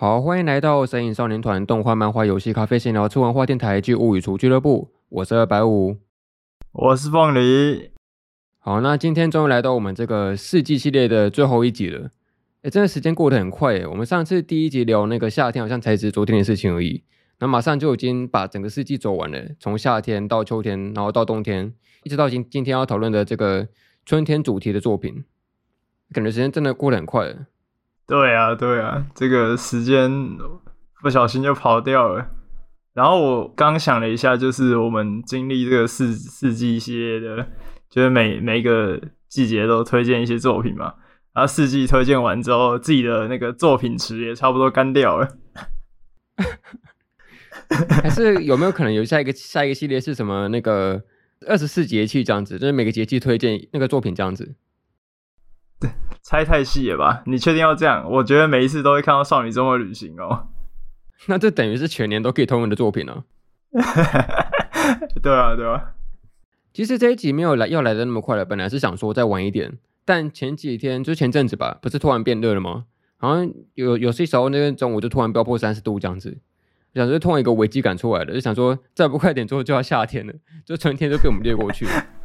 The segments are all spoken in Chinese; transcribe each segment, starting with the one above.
好，欢迎来到神影少年团动画、漫画、游戏、咖啡闲聊、吃文化电台剧物语厨俱乐部。我是二百五，我是凤梨。好，那今天终于来到我们这个四季系列的最后一集了。哎，真的时间过得很快诶。我们上次第一集聊那个夏天，好像才是昨天的事情而已。那马上就已经把整个四季走完了，从夏天到秋天，然后到冬天，一直到今今天要讨论的这个春天主题的作品。感觉时间真的过得很快。对啊，对啊，这个时间不小心就跑掉了。然后我刚想了一下，就是我们经历这个四四季系列的，就是每每个季节都推荐一些作品嘛。然后四季推荐完之后，自己的那个作品池也差不多干掉了。还是有没有可能有下一个下一个系列是什么？那个二十四节气这样子，就是每个节气推荐那个作品这样子。对，猜太细了吧？你确定要这样？我觉得每一次都会看到《少女周末旅行》哦。那这等于是全年都可以通用的作品了。对啊，对啊。其实这一集没有来要来的那么快了，本来是想说再晚一点，但前几天就前阵子吧，不是突然变热了吗？好像有有些时候那个中午就突然飙破三十度这样子，想说突然一个危机感出来了，就想说再不快点之后就要夏天了，就春天就被我们略过去了。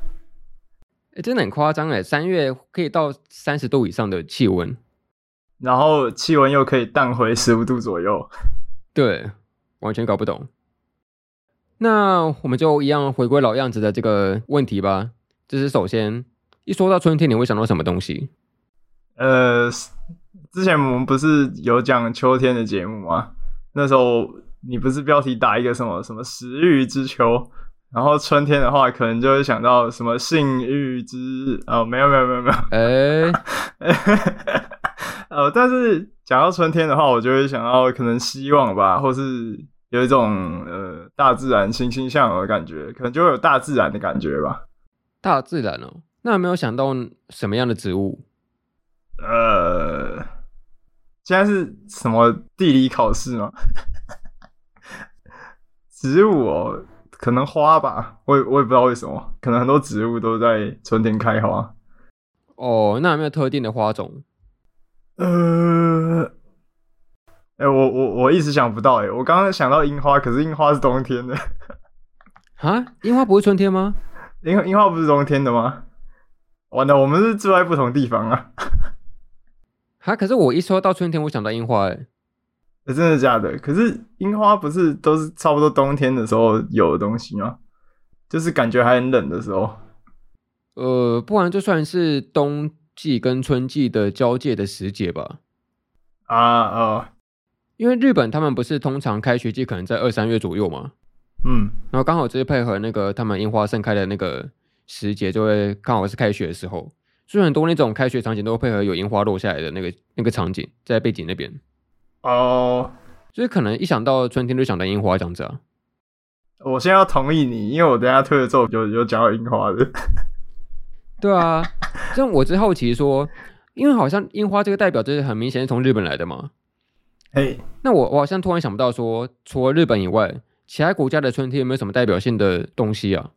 哎，真的很夸张哎！三月可以到三十度以上的气温，然后气温又可以荡回十五度左右，对，完全搞不懂。那我们就一样回归老样子的这个问题吧。就是首先，一说到春天，你会想到什么东西？呃，之前我们不是有讲秋天的节目吗？那时候你不是标题打一个什么什么食欲之秋？然后春天的话，可能就会想到什么性欲之哦，没有没有没有没有，哎，呃，但是讲到春天的话，我就会想到可能希望吧，或是有一种呃大自然欣欣向荣的感觉，可能就会有大自然的感觉吧。大自然哦，那有没有想到什么样的植物？呃，现在是什么地理考试吗？植物哦。可能花吧，我也我也不知道为什么，可能很多植物都在春天开花。哦，那有没有特定的花种？呃，哎、欸，我我我一直想不到，哎，我刚刚想到樱花，可是樱花是冬天的。啊，樱花不是春天吗？樱樱花不是冬天的吗？完了，我们是住在不同地方啊。哈，可是我一说到春天，我想到樱花，哎。真的假的？可是樱花不是都是差不多冬天的时候有的东西吗？就是感觉还很冷的时候。呃，不然就算是冬季跟春季的交界的时节吧。啊啊、呃！因为日本他们不是通常开学季可能在二三月左右吗？嗯，然后刚好就是配合那个他们樱花盛开的那个时节，就会刚好是开学的时候，所以很多那种开学场景都会配合有樱花落下来的那个那个场景在背景那边。哦，所以可能一想到春天就想到樱花这样子啊。我先要同意你，因为我等下推的时候有有讲到樱花的。对啊，这样我只好奇说，因为好像樱花这个代表就是很明显是从日本来的嘛。嘿，那我我好像突然想不到说，除了日本以外，其他国家的春天有没有什么代表性的东西啊？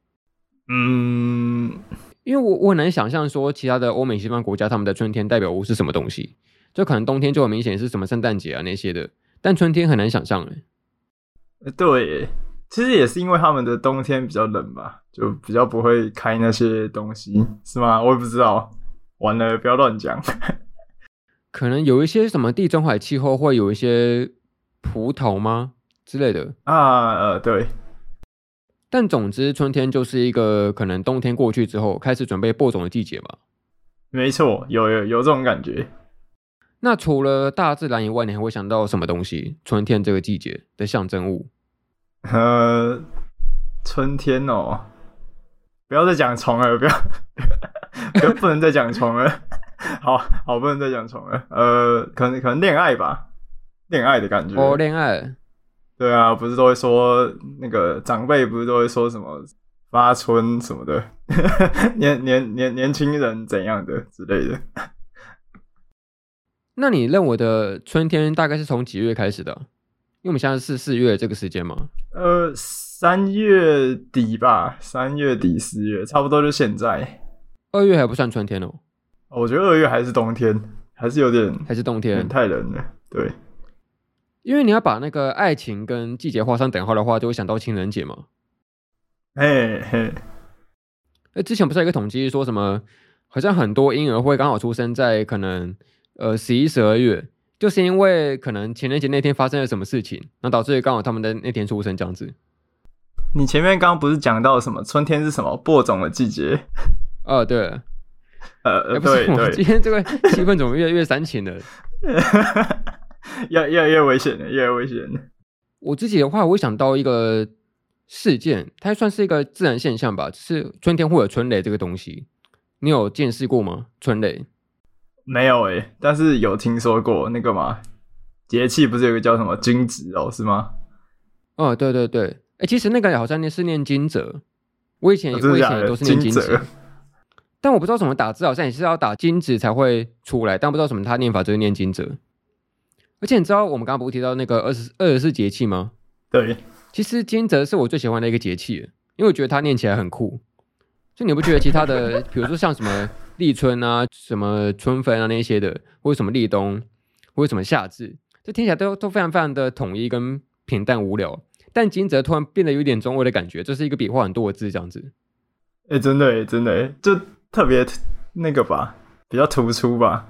嗯，因为我我很难想象说，其他的欧美西方国家他们的春天代表物是什么东西。就可能冬天就很明显是什么圣诞节啊那些的，但春天很难想象哎。对，其实也是因为他们的冬天比较冷吧，就比较不会开那些东西，是吗？我也不知道，完了不要乱讲。可能有一些什么地中海气候会有一些葡萄吗之类的啊？呃，对。但总之，春天就是一个可能冬天过去之后开始准备播种的季节吧。没错，有有有这种感觉。那除了大自然以外，你还会想到什么东西？春天这个季节的象征物？呃，春天哦，不要再讲虫了，不要，不要，不能再讲虫了。好好，不能再讲虫了。呃，可能可能恋爱吧，恋爱的感觉。哦，恋爱。对啊，不是都会说那个长辈不是都会说什么发春什么的，年年年年轻人怎样的之类的。那你认为的春天大概是从几月开始的？因为我们现在是四月这个时间嘛。呃，三月底吧，三月底四月，差不多就现在。二月还不算春天哦。我觉得二月还是冬天，还是有点，还是冬天，太冷了。对。因为你要把那个爱情跟季节画上等号的话，就会想到情人节嘛。嘿嘿，哎，之前不是有一个统计说什么，好像很多婴儿会刚好出生在可能呃十一、十二月，就是因为可能情人节那天发生了什么事情，那导致刚好他们的那天出生这样子。你前面刚刚不是讲到什么春天是什么播种的季节？哦，对。呃，对对，今天这个气氛怎么越来越煽情了？越越来越危险了，越来越危险了。我自己的话，我会想到一个事件，它算是一个自然现象吧，就是春天会有春雷这个东西。你有见识过吗？春雷？没有诶、欸，但是有听说过那个嘛，节气不是有个叫什么惊蛰哦，是吗？哦，对对对，哎、欸，其实那个好像念是念惊蛰，我以前、哦、我以前也都是念惊蛰。但我不知道怎么打字，好像也是要打金子才会出来，但不知道什么他念法就是念惊蛰。而且你知道我们刚刚不是提到那个二十二十四节气吗？对，其实惊蛰是我最喜欢的一个节气，因为我觉得它念起来很酷。就你不觉得其他的，比如说像什么立春啊、什么春分啊那些的，或者什么立冬，或者什么夏至，这听起来都都非常非常的统一跟平淡无聊。但金泽突然变得有点中二的感觉，这是一个笔画很多的字这样子。哎、真的，真的哎，就。特别那个吧，比较突出吧，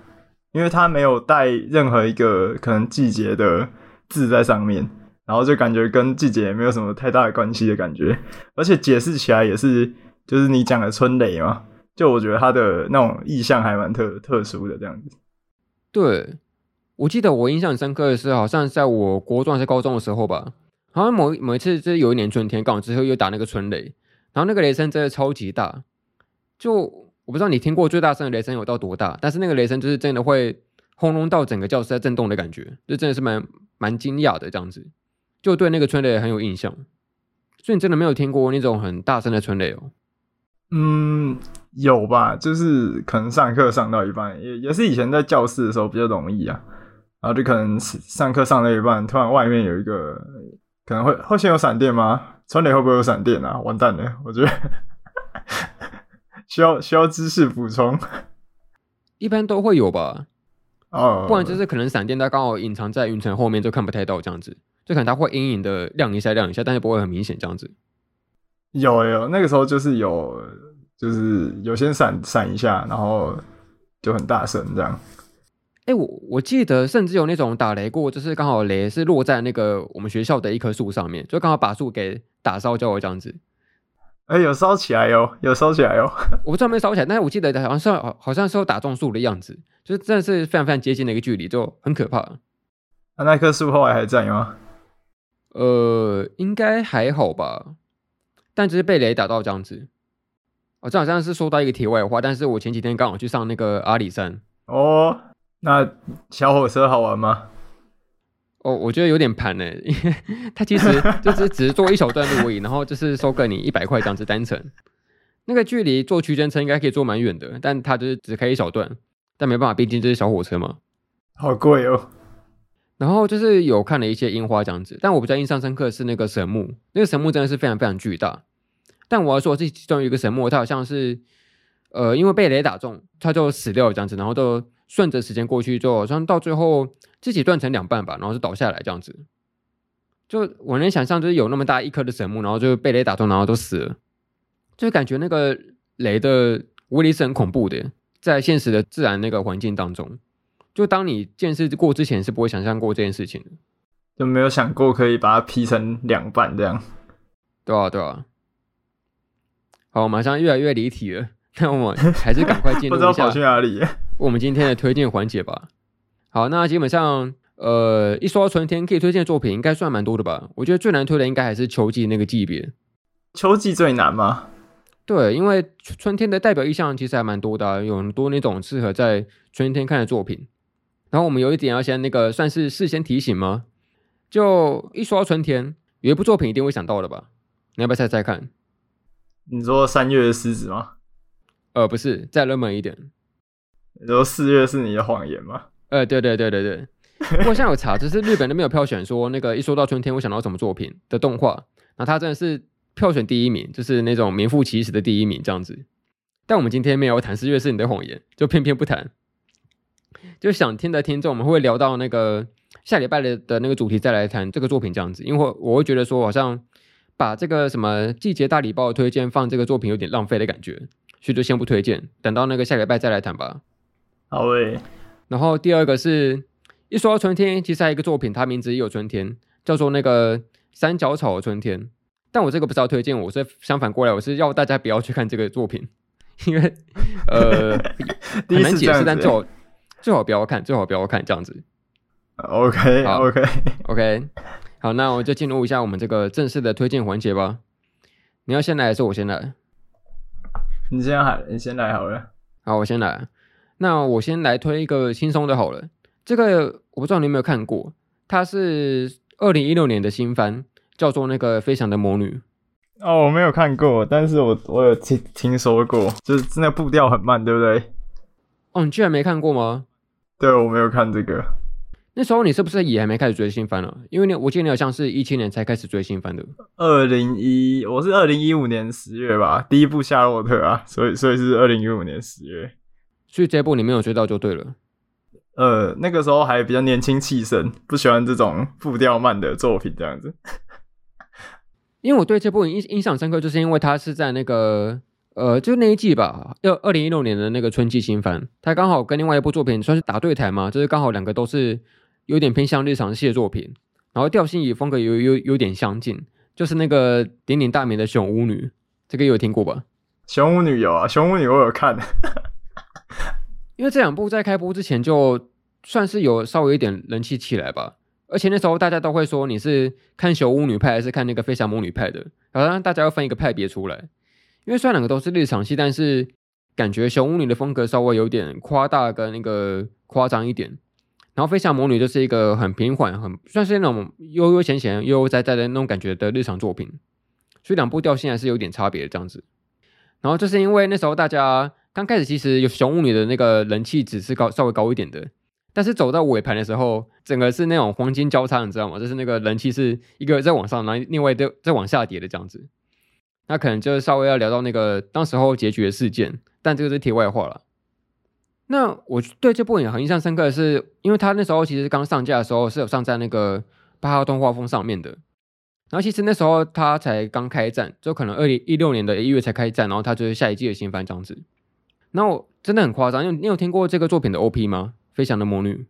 因为它没有带任何一个可能季节的字在上面，然后就感觉跟季节没有什么太大的关系的感觉，而且解释起来也是，就是你讲的春雷嘛，就我觉得他的那种意象还蛮特特殊的这样子。对，我记得我印象深刻的是，好像在我国中还是高中的时候吧，好像某某一次就是有一年春天刚好之后又打那个春雷，然后那个雷声真的超级大，就。我不知道你听过最大声的雷声有到多大，但是那个雷声就是真的会轰隆到整个教室在震动的感觉，就真的是蛮蛮惊讶的这样子，就对那个春雷很有印象。所以你真的没有听过那种很大声的春雷哦？嗯，有吧，就是可能上课上到一半，也也是以前在教室的时候比较容易啊，然后就可能上课上到一半，突然外面有一个可能会会先有闪电吗？春雷会不会有闪电啊？完蛋了，我觉得。需要需要知识补充，一般都会有吧。哦，不然就是可能闪电它刚好隐藏在云层后面，就看不太到这样子。就可能它会隐隐的亮一下亮一下，但是不会很明显这样子。有有，那个时候就是有，就是有些闪闪一下，然后就很大声这样。哎、欸，我我记得甚至有那种打雷过，就是刚好雷是落在那个我们学校的一棵树上面，就刚好把树给打烧焦了这样子。哎、欸，有烧起来哟，有烧起来哟。我不知道没烧起来，但是我记得好像是好，好像是有打中树的样子，就是真的是非常非常接近的一个距离，就很可怕。啊、那棵树后来还在吗？呃，应该还好吧，但只是被雷打到这样子。哦，这好像是说到一个题外话，但是我前几天刚好去上那个阿里山。哦，那小火车好玩吗？哦，我觉得有点盘呢，因 为它其实 就是只是坐一小段路而已，然后就是收个你一百块这样子单程，那个距离坐区间车应该可以坐蛮远的，但它就是只开一小段，但没办法，毕竟这是小火车嘛，好贵哦。然后就是有看了一些樱花这样子，但我比较印象深刻的是那个神木，那个神木真的是非常非常巨大，但我要说这其中有一个神木，它好像是呃因为被雷打中，它就死掉了这样子，然后就顺着时间过去，就好像到最后。自己断成两半吧，然后就倒下来这样子。就我能想象，就是有那么大一棵的神木，然后就被雷打中，然后都死了。就感觉那个雷的威力是很恐怖的，在现实的自然那个环境当中，就当你见识过之前，是不会想象过这件事情的，就没有想过可以把它劈成两半这样。对啊，对啊。好，马上越来越离题了，那我们还是赶快进入一下。我们今天的推荐环节吧。好，那基本上，呃，一说到春天可以推荐的作品，应该算蛮多的吧？我觉得最难推的应该还是秋季那个季别。秋季最难吗？对，因为春天的代表意象其实还蛮多的啊，有很多那种适合在春天看的作品。然后我们有一点要先那个算是事先提醒吗？就一说到春天，有一部作品一定会想到的吧？你要不要猜猜看？你说三月的狮子吗？呃，不是，再热门一点。你说四月是你的谎言吗？呃，对对对对对，不过现在有查，只是日本都没有票选说那个一说到春天会想到什么作品的动画，那他真的是票选第一名，就是那种名副其实的第一名这样子。但我们今天没有谈四月是你的谎言，就偏偏不谈。就想听的听众，我们会聊到那个下礼拜的的那个主题再来谈这个作品这样子，因为我会觉得说好像把这个什么季节大礼包的推荐放这个作品有点浪费的感觉，所以就先不推荐，等到那个下礼拜再来谈吧。好诶、欸。然后第二个是一说到春天，其实还有一个作品，它名字也有春天，叫做那个三角草的春天。但我这个不是要推荐，我是相反过来，我是要大家不要去看这个作品，因为呃 很难解释，但最好最好不要看，最好不要看这样子。OK OK OK，好，那我就进入一下我们这个正式的推荐环节吧。你要先来还是我先来？你先来，你先来好了。好，我先来。那我先来推一个轻松的好了。这个我不知道你有没有看过，它是二零一六年的新番。叫做那个飞翔的魔女哦，我没有看过，但是我我有听听说过，就是那步调很慢，对不对？哦，你居然没看过吗？对，我没有看这个。那时候你是不是也还没开始追新番呢？因为你我记得你好像是一七年才开始追新番的。二零一，我是二零一五年十月吧，第一部夏洛特啊，所以所以是二零一五年十月，所以这部你没有追到就对了。呃，那个时候还比较年轻气盛，不喜欢这种步调慢的作品，这样子。因为我对这部印印象深刻，就是因为它是在那个呃，就那一季吧，二二零一六年的那个春季新番，它刚好跟另外一部作品算是打对台嘛，就是刚好两个都是有点偏向日常系的作品，然后调性与风格有有有点相近，就是那个鼎鼎大名的熊巫女，这个有听过吧？熊巫女有啊，熊巫女我有看，因为这两部在开播之前就算是有稍微一点人气起来吧。而且那时候大家都会说你是看熊巫女派还是看那个飞翔魔女派的，好像大家要分一个派别出来。因为虽然两个都是日常系，但是感觉熊巫女的风格稍微有点夸大跟那个夸张一点，然后飞翔魔女就是一个很平缓、很算是那种悠悠闲闲、悠悠哉哉的那种感觉的日常作品，所以两部调性还是有点差别的这样子。然后就是因为那时候大家刚开始其实有熊巫女的那个人气值是高稍微高一点的。但是走到尾盘的时候，整个是那种黄金交叉，你知道吗？就是那个人气是一个在往上，然后另外在在往下跌的这样子。那可能就是稍微要聊到那个当时候结局的事件，但这个是题外话了。那我对这部影很印象深刻的是，因为他那时候其实刚上架的时候是有上在那个八号动画风上面的。然后其实那时候他才刚开战，就可能二零一六年的一月才开战，然后他就是下一季的新番这样子。那我真的很夸张，因为你有听过这个作品的 OP 吗？飞翔的魔女，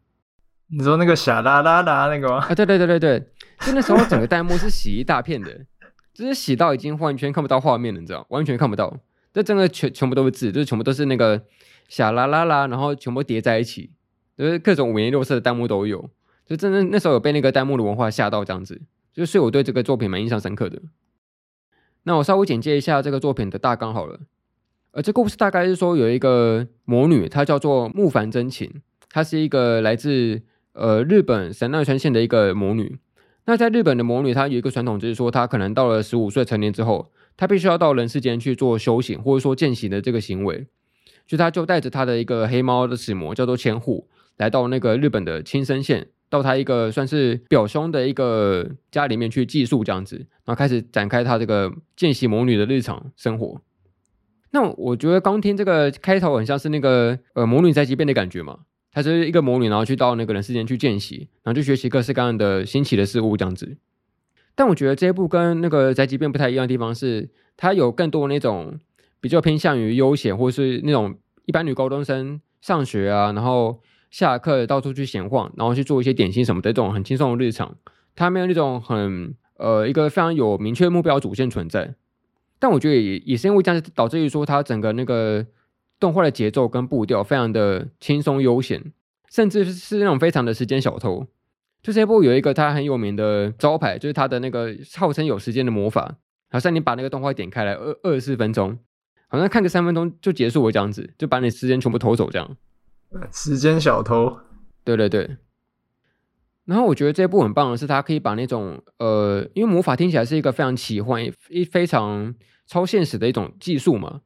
你说那个傻啦啦啦那个吗？啊，对对对对对，就那时候整个弹幕是洗一大片的，就是洗到已经完全看不到画面了，你知道，完全看不到，这整个全全部都是字，就是全部都是那个下啦啦啦，然后全部叠在一起，就是各种五颜六色的弹幕都有，就真的那时候有被那个弹幕的文化吓到这样子，就是我对这个作品蛮印象深刻的。那我稍微简介一下这个作品的大纲好了，呃，这故事大概是说有一个魔女，她叫做木凡真琴。她是一个来自呃日本神奈川县的一个魔女。那在日本的魔女，她有一个传统，就是说她可能到了十五岁成年之后，她必须要到人世间去做修行，或者说践行的这个行为。就他就带着他的一个黑猫的使魔，叫做千户，来到那个日本的青森县，到他一个算是表兄的一个家里面去寄宿这样子，然后开始展开他这个见习魔女的日常生活。那我觉得刚听这个开头，很像是那个呃魔女宅急便的感觉嘛。她是一个魔女，然后去到那个人世间去见习，然后去学习各式各样的新奇的事物这样子。但我觉得这一部跟那个宅急便不太一样的地方是，它有更多那种比较偏向于悠闲，或是那种一般女高中生上学啊，然后下课到处去闲晃，然后去做一些点心什么的这种很轻松的日常。它没有那种很呃一个非常有明确目标主线存在。但我觉得也也是因为这样子导致于说它整个那个。动画的节奏跟步调非常的轻松悠闲，甚至是那种非常的时间小偷。就这部有一个他很有名的招牌，就是他的那个号称有时间的魔法，好像你把那个动画点开来，二二十四分钟，好像看个三分钟就结束了这样子，就把你时间全部偷走这样。时间小偷，对对对。然后我觉得这部很棒的是，它可以把那种呃，因为魔法听起来是一个非常奇幻、一非常超现实的一种技术嘛。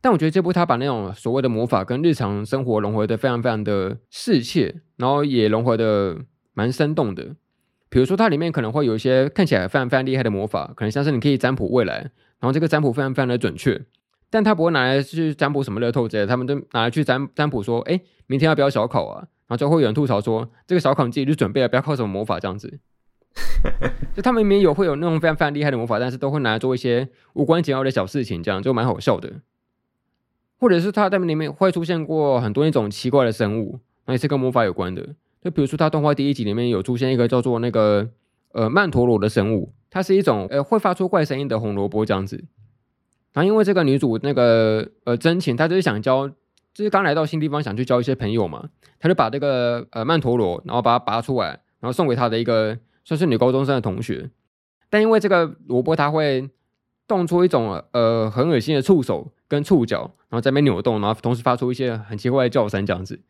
但我觉得这部它把那种所谓的魔法跟日常生活融合的非常非常的适切，然后也融合的蛮生动的。比如说它里面可能会有一些看起来非常非常厉害的魔法，可能像是你可以占卜未来，然后这个占卜非常非常的准确，但他不会拿来去占卜什么乐透之类的，他们都拿来去占占卜说，哎，明天要不要小考啊？然后就会有人吐槽说，这个小考你自己去准备了，不要靠什么魔法这样子。就他们明明有会有那种非常非常厉害的魔法，但是都会拿来做一些无关紧要的小事情，这样就蛮好笑的。或者是他在里面会出现过很多那种奇怪的生物，那也是跟魔法有关的。就比如说，他动画第一集里面有出现一个叫做那个呃曼陀罗的生物，它是一种呃会发出怪声音的红萝卜这样子。然后因为这个女主那个呃真情，她就是想交，就是刚来到新地方想去交一些朋友嘛，她就把这个呃曼陀罗，然后把它拔出来，然后送给她的一个算是女高中生的同学。但因为这个萝卜它会动出一种呃很恶心的触手跟触角，然后在那边扭动，然后同时发出一些很奇怪的叫声这样子。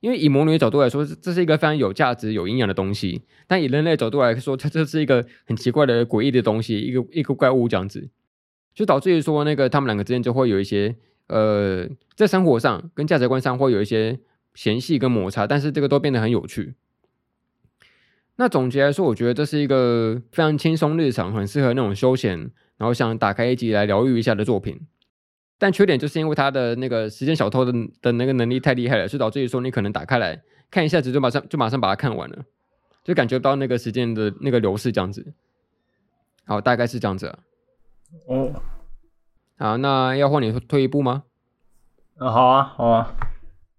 因为以魔女的角度来说，这是一个非常有价值、有营养的东西；但以人类角度来说，它这是一个很奇怪的、诡异的东西，一个一个怪物这样子，就导致于说，那个他们两个之间就会有一些呃，在生活上跟价值观上会有一些嫌隙跟摩擦，但是这个都变得很有趣。那总结来说，我觉得这是一个非常轻松日常、很适合那种休闲，然后想打开一集来疗愈一下的作品。但缺点就是因为他的那个时间小偷的的那个能力太厉害了，所以导致于说你可能打开来看一下子就马上就马上把它看完了，就感觉到那个时间的那个流逝这样子。好，大概是这样子。哦，好，那要换你推一部吗？嗯，好啊，好啊。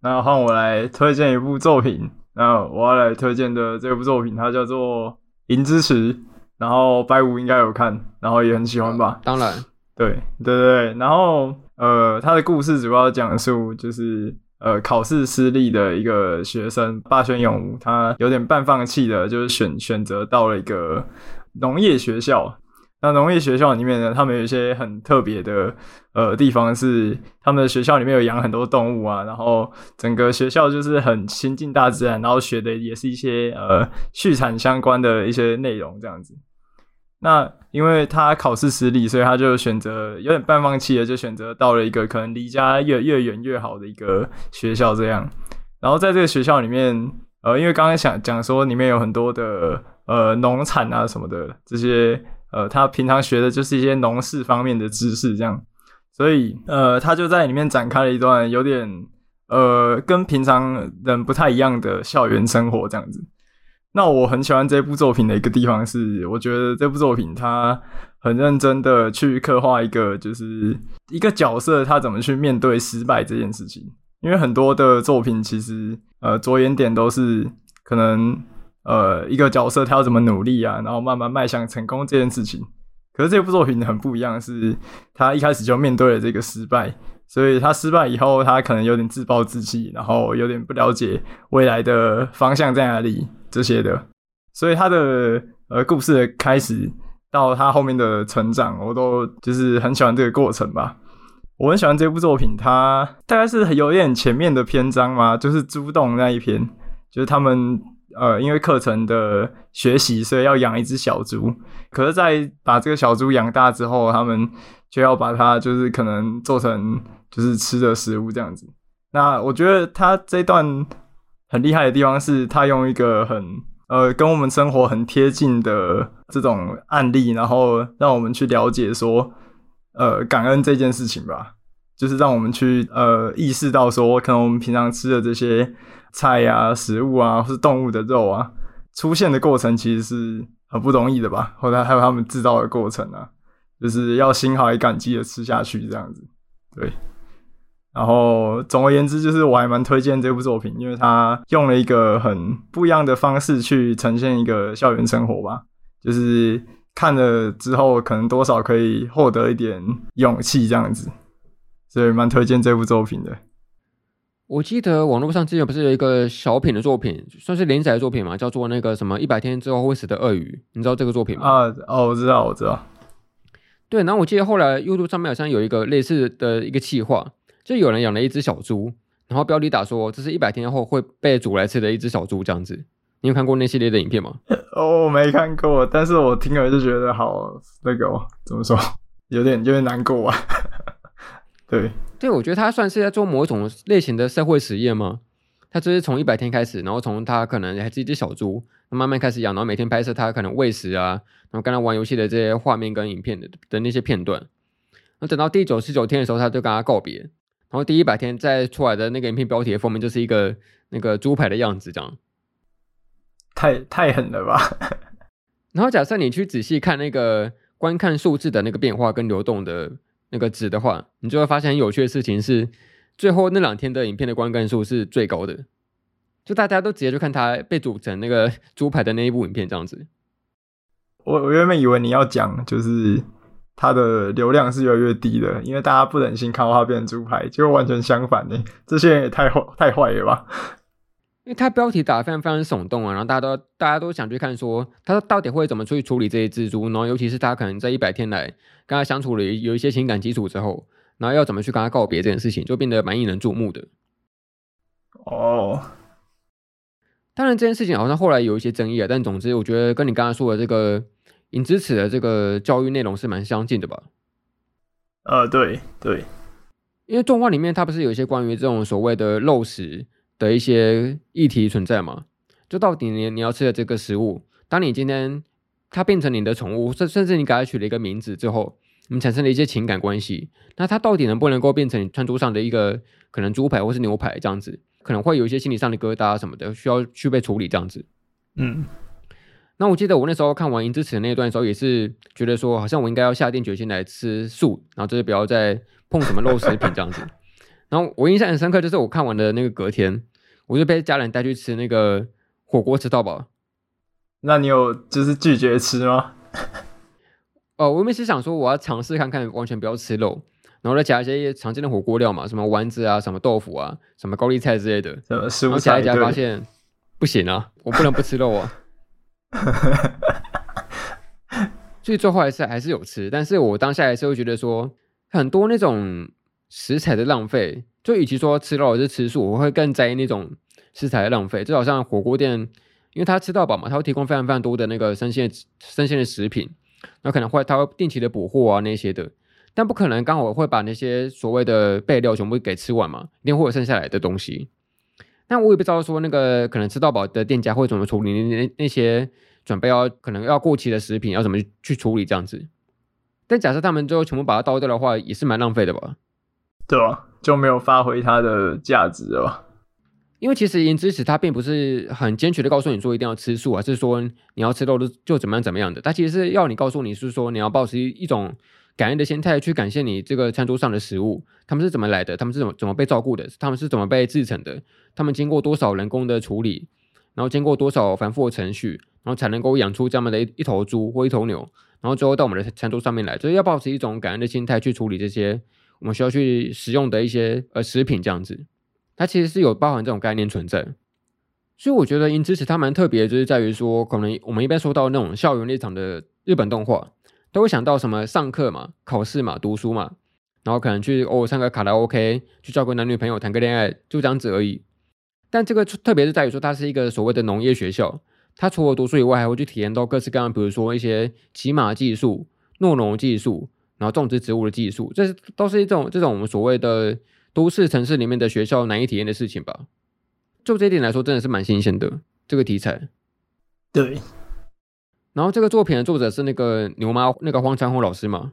那换我来推荐一部作品。那我要来推荐的这部作品，它叫做《银之匙》，然后白五应该有看，然后也很喜欢吧？当然，对对对。然后呃，他的故事主要讲述就是呃考试失利的一个学生霸宣勇吾，他有点半放弃的，就是选选择到了一个农业学校。那农业学校里面呢，他们有一些很特别的呃地方，是他们的学校里面有养很多动物啊，然后整个学校就是很亲近大自然，然后学的也是一些呃畜产相关的一些内容这样子。那因为他考试失利，所以他就选择有点半放弃的，就选择到了一个可能离家越越远越好的一个学校这样。然后在这个学校里面，呃，因为刚刚想讲说里面有很多的呃农产啊什么的这些。呃，他平常学的就是一些农事方面的知识，这样，所以呃，他就在里面展开了一段有点呃跟平常人不太一样的校园生活，这样子。那我很喜欢这部作品的一个地方是，我觉得这部作品它很认真的去刻画一个就是一个角色他怎么去面对失败这件事情，因为很多的作品其实呃着眼点都是可能。呃，一个角色他要怎么努力啊，然后慢慢迈向成功这件事情。可是这部作品很不一样，是他一开始就面对了这个失败，所以他失败以后，他可能有点自暴自弃，然后有点不了解未来的方向在哪里这些的。所以他的呃故事的开始到他后面的成长，我都就是很喜欢这个过程吧。我很喜欢这部作品，它大概是有点前面的篇章嘛，就是猪洞那一篇，就是他们。呃，因为课程的学习，所以要养一只小猪。可是，在把这个小猪养大之后，他们就要把它，就是可能做成就是吃的食物这样子。那我觉得他这段很厉害的地方是，他用一个很呃跟我们生活很贴近的这种案例，然后让我们去了解说，呃，感恩这件事情吧。就是让我们去呃意识到说，可能我们平常吃的这些菜啊、食物啊，或是动物的肉啊，出现的过程其实是很不容易的吧？后来还有他们制造的过程啊，就是要心怀感激的吃下去这样子。对，然后总而言之，就是我还蛮推荐这部作品，因为它用了一个很不一样的方式去呈现一个校园生活吧。就是看了之后，可能多少可以获得一点勇气这样子。所以蛮推荐这部作品的。我记得网络上之前不是有一个小品的作品，算是连载的作品嘛，叫做那个什么一百天之后会死的鳄鱼，你知道这个作品吗？啊，哦，我知道，我知道。对，然后我记得后来 YouTube 上面好像有一个类似的一个企划，就有人养了一只小猪，然后标题打说这是一百天后会被煮来吃的一只小猪这样子。你有看过那系列的影片吗？哦，我没看过，但是我听了就觉得好那个、哦、怎么说，有点有点难过啊。对，对，我觉得他算是在做某一种类型的社会实验吗？他就是从一百天开始，然后从他可能还是一只小猪，慢慢开始养，然后每天拍摄他可能喂食啊，然后跟他玩游戏的这些画面跟影片的的那些片段。那等到第九十九天的时候，他就跟他告别。然后第一百天再出来的那个影片标题的封面就是一个那个猪排的样子，这样，太太狠了吧？然后假设你去仔细看那个观看数字的那个变化跟流动的那个值的话，你就会发现很有趣的事情是，最后那两天的影片的观看数是最高的，就大家都直接去看它被煮成那个 猪排的那一部影片这样子。我我原本以为你要讲就是。它的流量是越来越低的，因为大家不忍心看到它变成猪排，结果完全相反呢。这些人也太坏太坏了吧？因为它标题打得非常非常耸动啊，然后大家都大家都想去看说，说他到底会怎么去处理这些蜘蛛，然后尤其是他可能在一百天来跟他相处了有一些情感基础之后，然后要怎么去跟他告别这件事情，就变得蛮引人注目的。哦，当然这件事情好像后来有一些争议啊，但总之我觉得跟你刚刚说的这个。银之齿的这个教育内容是蛮相近的吧？呃，对对，因为动画里面它不是有一些关于这种所谓的肉食的一些议题存在嘛？就到底你你要吃的这个食物，当你今天它变成你的宠物，甚甚至你给它取了一个名字之后，你们产生了一些情感关系，那它到底能不能够变成你餐桌上的一个可能猪排或是牛排这样子？可能会有一些心理上的疙瘩什么的，需要去被处理这样子。嗯。那我记得我那时候看完《银之匙》那一段的时候，也是觉得说，好像我应该要下定决心来吃素，然后就是不要再碰什么肉食品这样子。然后我印象很深刻，就是我看完的那个隔天，我就被家人带去吃那个火锅，吃到饱。那你有就是拒绝吃吗？哦，我原本是想说我要尝试看看，完全不要吃肉，然后再加一些常见的火锅料嘛，什么丸子啊，什么豆腐啊，什么高丽菜之类的。什么食物？然后加一加发现不行啊，我不能不吃肉啊。所以最后还是还是有吃，但是我当下还是会觉得说，很多那种食材的浪费，就与其说吃肉还是吃素，我会更在意那种食材的浪费。就好像火锅店，因为他吃到饱嘛，他会提供非常非常多的那个生鲜生鲜的食品，那可能会他会定期的补货啊那些的，但不可能刚好会把那些所谓的备料全部给吃完嘛，一定会有剩下来的东西。那我也不知道说那个可能吃到饱的店家会怎么处理那那些准备要可能要过期的食品要怎么去处理这样子。但假设他们最后全部把它倒掉的话，也是蛮浪费的吧？对吧，就没有发挥它的价值了？因为其实银之匙它并不是很坚决的告诉你说一定要吃素，还是说你要吃肉就就怎么样怎么样的。它其实是要你告诉你是说你要保持一种。感恩的心态去感谢你这个餐桌上的食物，他们是怎么来的？他们是怎么怎么被照顾的？他们是怎么被制成的？他们经过多少人工的处理，然后经过多少繁复的程序，然后才能够养出这么的一一头猪或一头牛，然后最后到我们的餐桌上面来，就是要保持一种感恩的心态去处理这些我们需要去使用的一些呃食品，这样子，它其实是有包含这种概念存在。所以我觉得银之匙它蛮特别，就是在于说，可能我们一般说到那种校园立场的日本动画。都会想到什么上课嘛、考试嘛、读书嘛，然后可能去偶尔唱个卡拉 OK，去交个男女朋友、谈个恋爱，就这样子而已。但这个特别是在于说，它是一个所谓的农业学校，它除了读书以外，还会去体验到各式各样，比如说一些骑马技术、诺农技术，然后种植植物的技术，这是都是一种这种我们所谓的都市城市里面的学校难以体验的事情吧。就这一点来说，真的是蛮新鲜的这个题材。对。然后这个作品的作者是那个牛妈那个荒川弘老师嘛，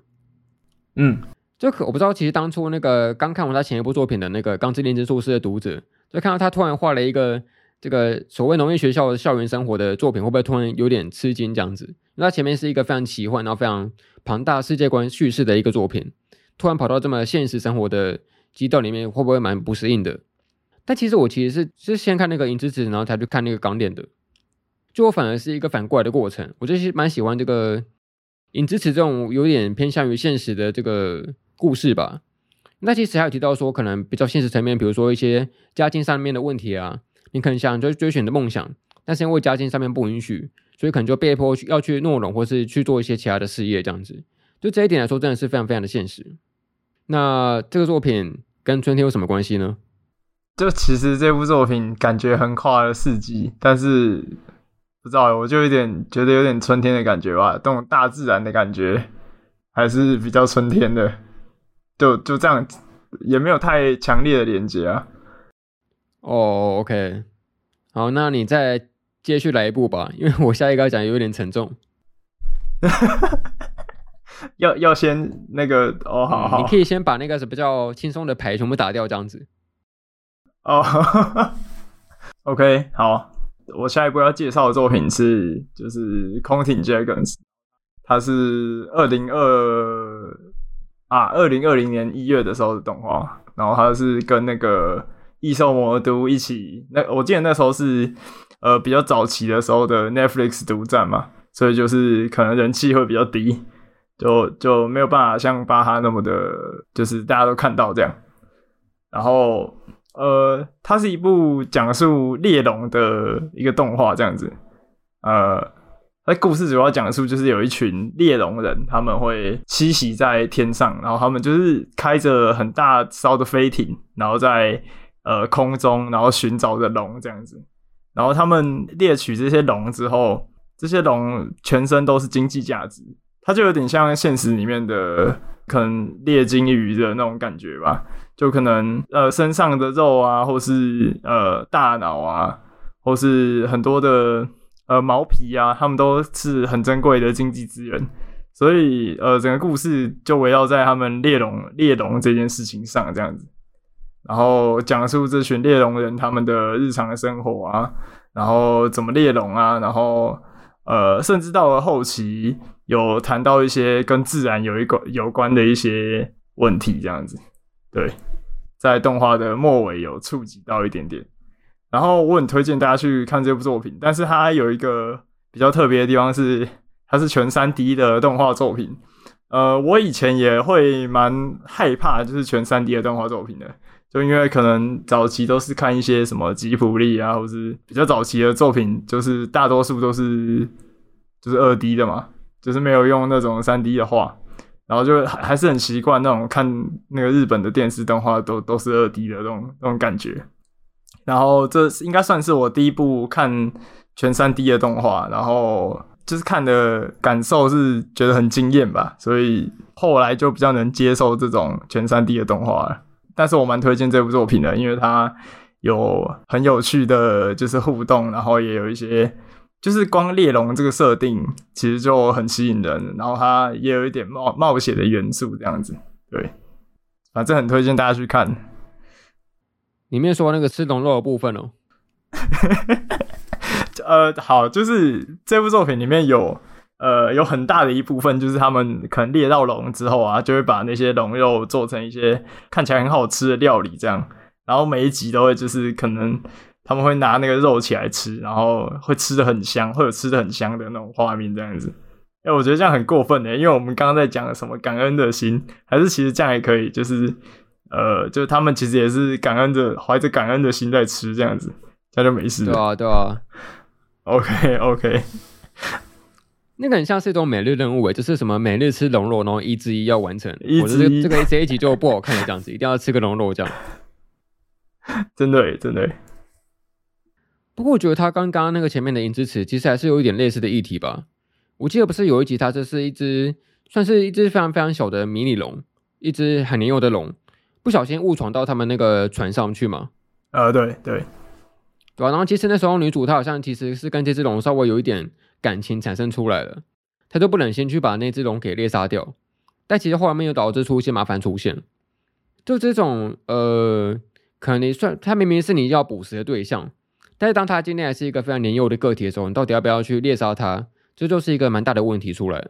嗯，就可我不知道，其实当初那个刚看完他前一部作品的那个《钢之炼金术师》的读者，就看到他突然画了一个这个所谓农业学校的校园生活的作品，会不会突然有点吃惊这样子？那前面是一个非常奇幻然后非常庞大世界观叙事的一个作品，突然跑到这么现实生活的基调里面，会不会蛮不适应的？但其实我其实是是先看那个《银之匙》，然后才去看那个《港点》的。就我反而是一个反过来的过程，我就是蛮喜欢这个银之匙这种有点偏向于现实的这个故事吧。那其实还有提到说，可能比较现实层面，比如说一些家境上面的问题啊，你可能想追追寻的梦想，但是因为家境上面不允许，所以可能就被迫要去诺农，或是去做一些其他的事业这样子。就这一点来说，真的是非常非常的现实。那这个作品跟春天有什么关系呢？就其实这部作品感觉横跨了四季，但是。不知道，我就有点觉得有点春天的感觉吧，这种大自然的感觉还是比较春天的，就就这样，也没有太强烈的连接啊。哦，OK，好，那你再接续来一步吧，因为我下一个要讲有点沉重。要要先那个哦，好好，你可以先把那个是比较轻松的牌全部打掉，这样子。哦，OK，好，我下一步要介绍的作品是就是空挺 Dragons，它是二零二啊二零二零年一月的时候的动画，然后它是跟那个异兽魔都一起，那我记得那时候是呃比较早期的时候的 Netflix 独占嘛，所以就是可能人气会比较低。就就没有办法像巴哈那么的，就是大家都看到这样。然后，呃，它是一部讲述猎龙的一个动画，这样子。呃，那故事主要讲述就是有一群猎龙人，他们会栖息在天上，然后他们就是开着很大艘的飞艇，然后在呃空中，然后寻找着龙这样子。然后他们猎取这些龙之后，这些龙全身都是经济价值。它就有点像现实里面的可能猎鲸鱼的那种感觉吧，就可能呃身上的肉啊，或是呃大脑啊，或是很多的呃毛皮啊，它们都是很珍贵的经济资源，所以呃整个故事就围绕在他们猎龙猎龙这件事情上这样子，然后讲述这群猎龙人他们的日常生活啊，然后怎么猎龙啊，然后呃甚至到了后期。有谈到一些跟自然有一个有关的一些问题，这样子，对，在动画的末尾有触及到一点点。然后我很推荐大家去看这部作品，但是它有一个比较特别的地方是，它是全 3D 的动画作品。呃，我以前也会蛮害怕，就是全 3D 的动画作品的，就因为可能早期都是看一些什么吉卜力啊，或是比较早期的作品，就是大多数都是就是二 D 的嘛。就是没有用那种三 D 的画，然后就还还是很习惯那种看那个日本的电视动画都都是二 D 的那种那种感觉。然后这应该算是我第一部看全三 D 的动画，然后就是看的感受是觉得很惊艳吧，所以后来就比较能接受这种全三 D 的动画了。但是我蛮推荐这部作品的，因为它有很有趣的就是互动，然后也有一些。就是光猎龙这个设定其实就很吸引人，然后它也有一点冒冒险的元素，这样子，对，反正很推荐大家去看。里面说那个吃龙肉的部分哦，呃，好，就是这部作品里面有呃有很大的一部分，就是他们可能猎到龙之后啊，就会把那些龙肉做成一些看起来很好吃的料理，这样，然后每一集都会就是可能。他们会拿那个肉起来吃，然后会吃的很香，会有吃的很香的那种画面这样子。哎，我觉得这样很过分的，因为我们刚刚在讲什么感恩的心，还是其实这样也可以，就是呃，就是他们其实也是感恩的，怀着感恩的心在吃这样子，这样就没事了。对啊，对啊。OK OK，那个很像是一种每日任务诶，就是什么每日吃龙肉，然后一之一要完成。一之一，这个这一集就不好看了，这样子一定要吃个龙肉这样。真的，真的。不过我觉得他刚刚那个前面的银之匙其实还是有一点类似的议题吧。我记得不是有一集，它这是一只算是一只非常非常小的迷你龙，一只很年幼的龙，不小心误闯到他们那个船上去嘛。呃，对对对啊。然后其实那时候女主她好像其实是跟这只龙稍微有一点感情产生出来了，他就不忍心去把那只龙给猎杀掉。但其实后面又导致出一些麻烦出现。就这种呃，可能你算他明明是你要捕食的对象。但是当他今天还是一个非常年幼的个体的时候，你到底要不要去猎杀他？这就，是一个蛮大的问题出来。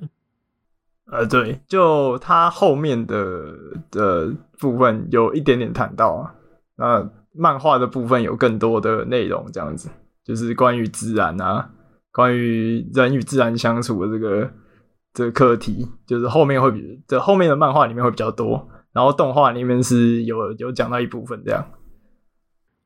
呃，对，就他后面的的部分有一点点谈到啊，那漫画的部分有更多的内容，这样子就是关于自然啊，关于人与自然相处的这个这个课题，就是后面会比这后面的漫画里面会比较多，然后动画里面是有有讲到一部分这样。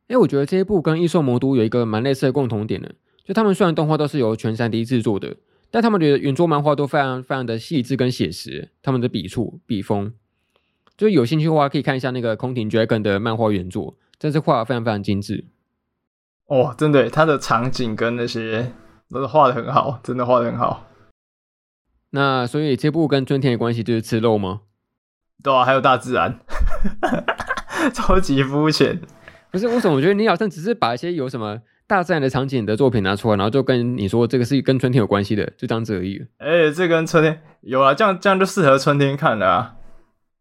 哎，我觉得这一部跟《异兽魔都》有一个蛮类似的共同点的，就他们虽然动画都是由全三 D 制作的，但他们的原作漫画都非常非常的细致跟写实，他们的笔触、笔锋，就有兴趣的话可以看一下那个空庭 Dragon 的漫画原作，真是画的非常非常精致。哦，真的，它的场景跟那些都是画的很好，真的画的很好。那所以这部跟春天的关系就是吃肉吗？对啊，还有大自然，超级肤浅。不是为什么？我觉得你好像只是把一些有什么大自然的场景的作品拿出来，然后就跟你说这个是跟春天有关系的，就这样子而已。哎、欸，这跟春天有啊，这样这样就适合春天看了啊。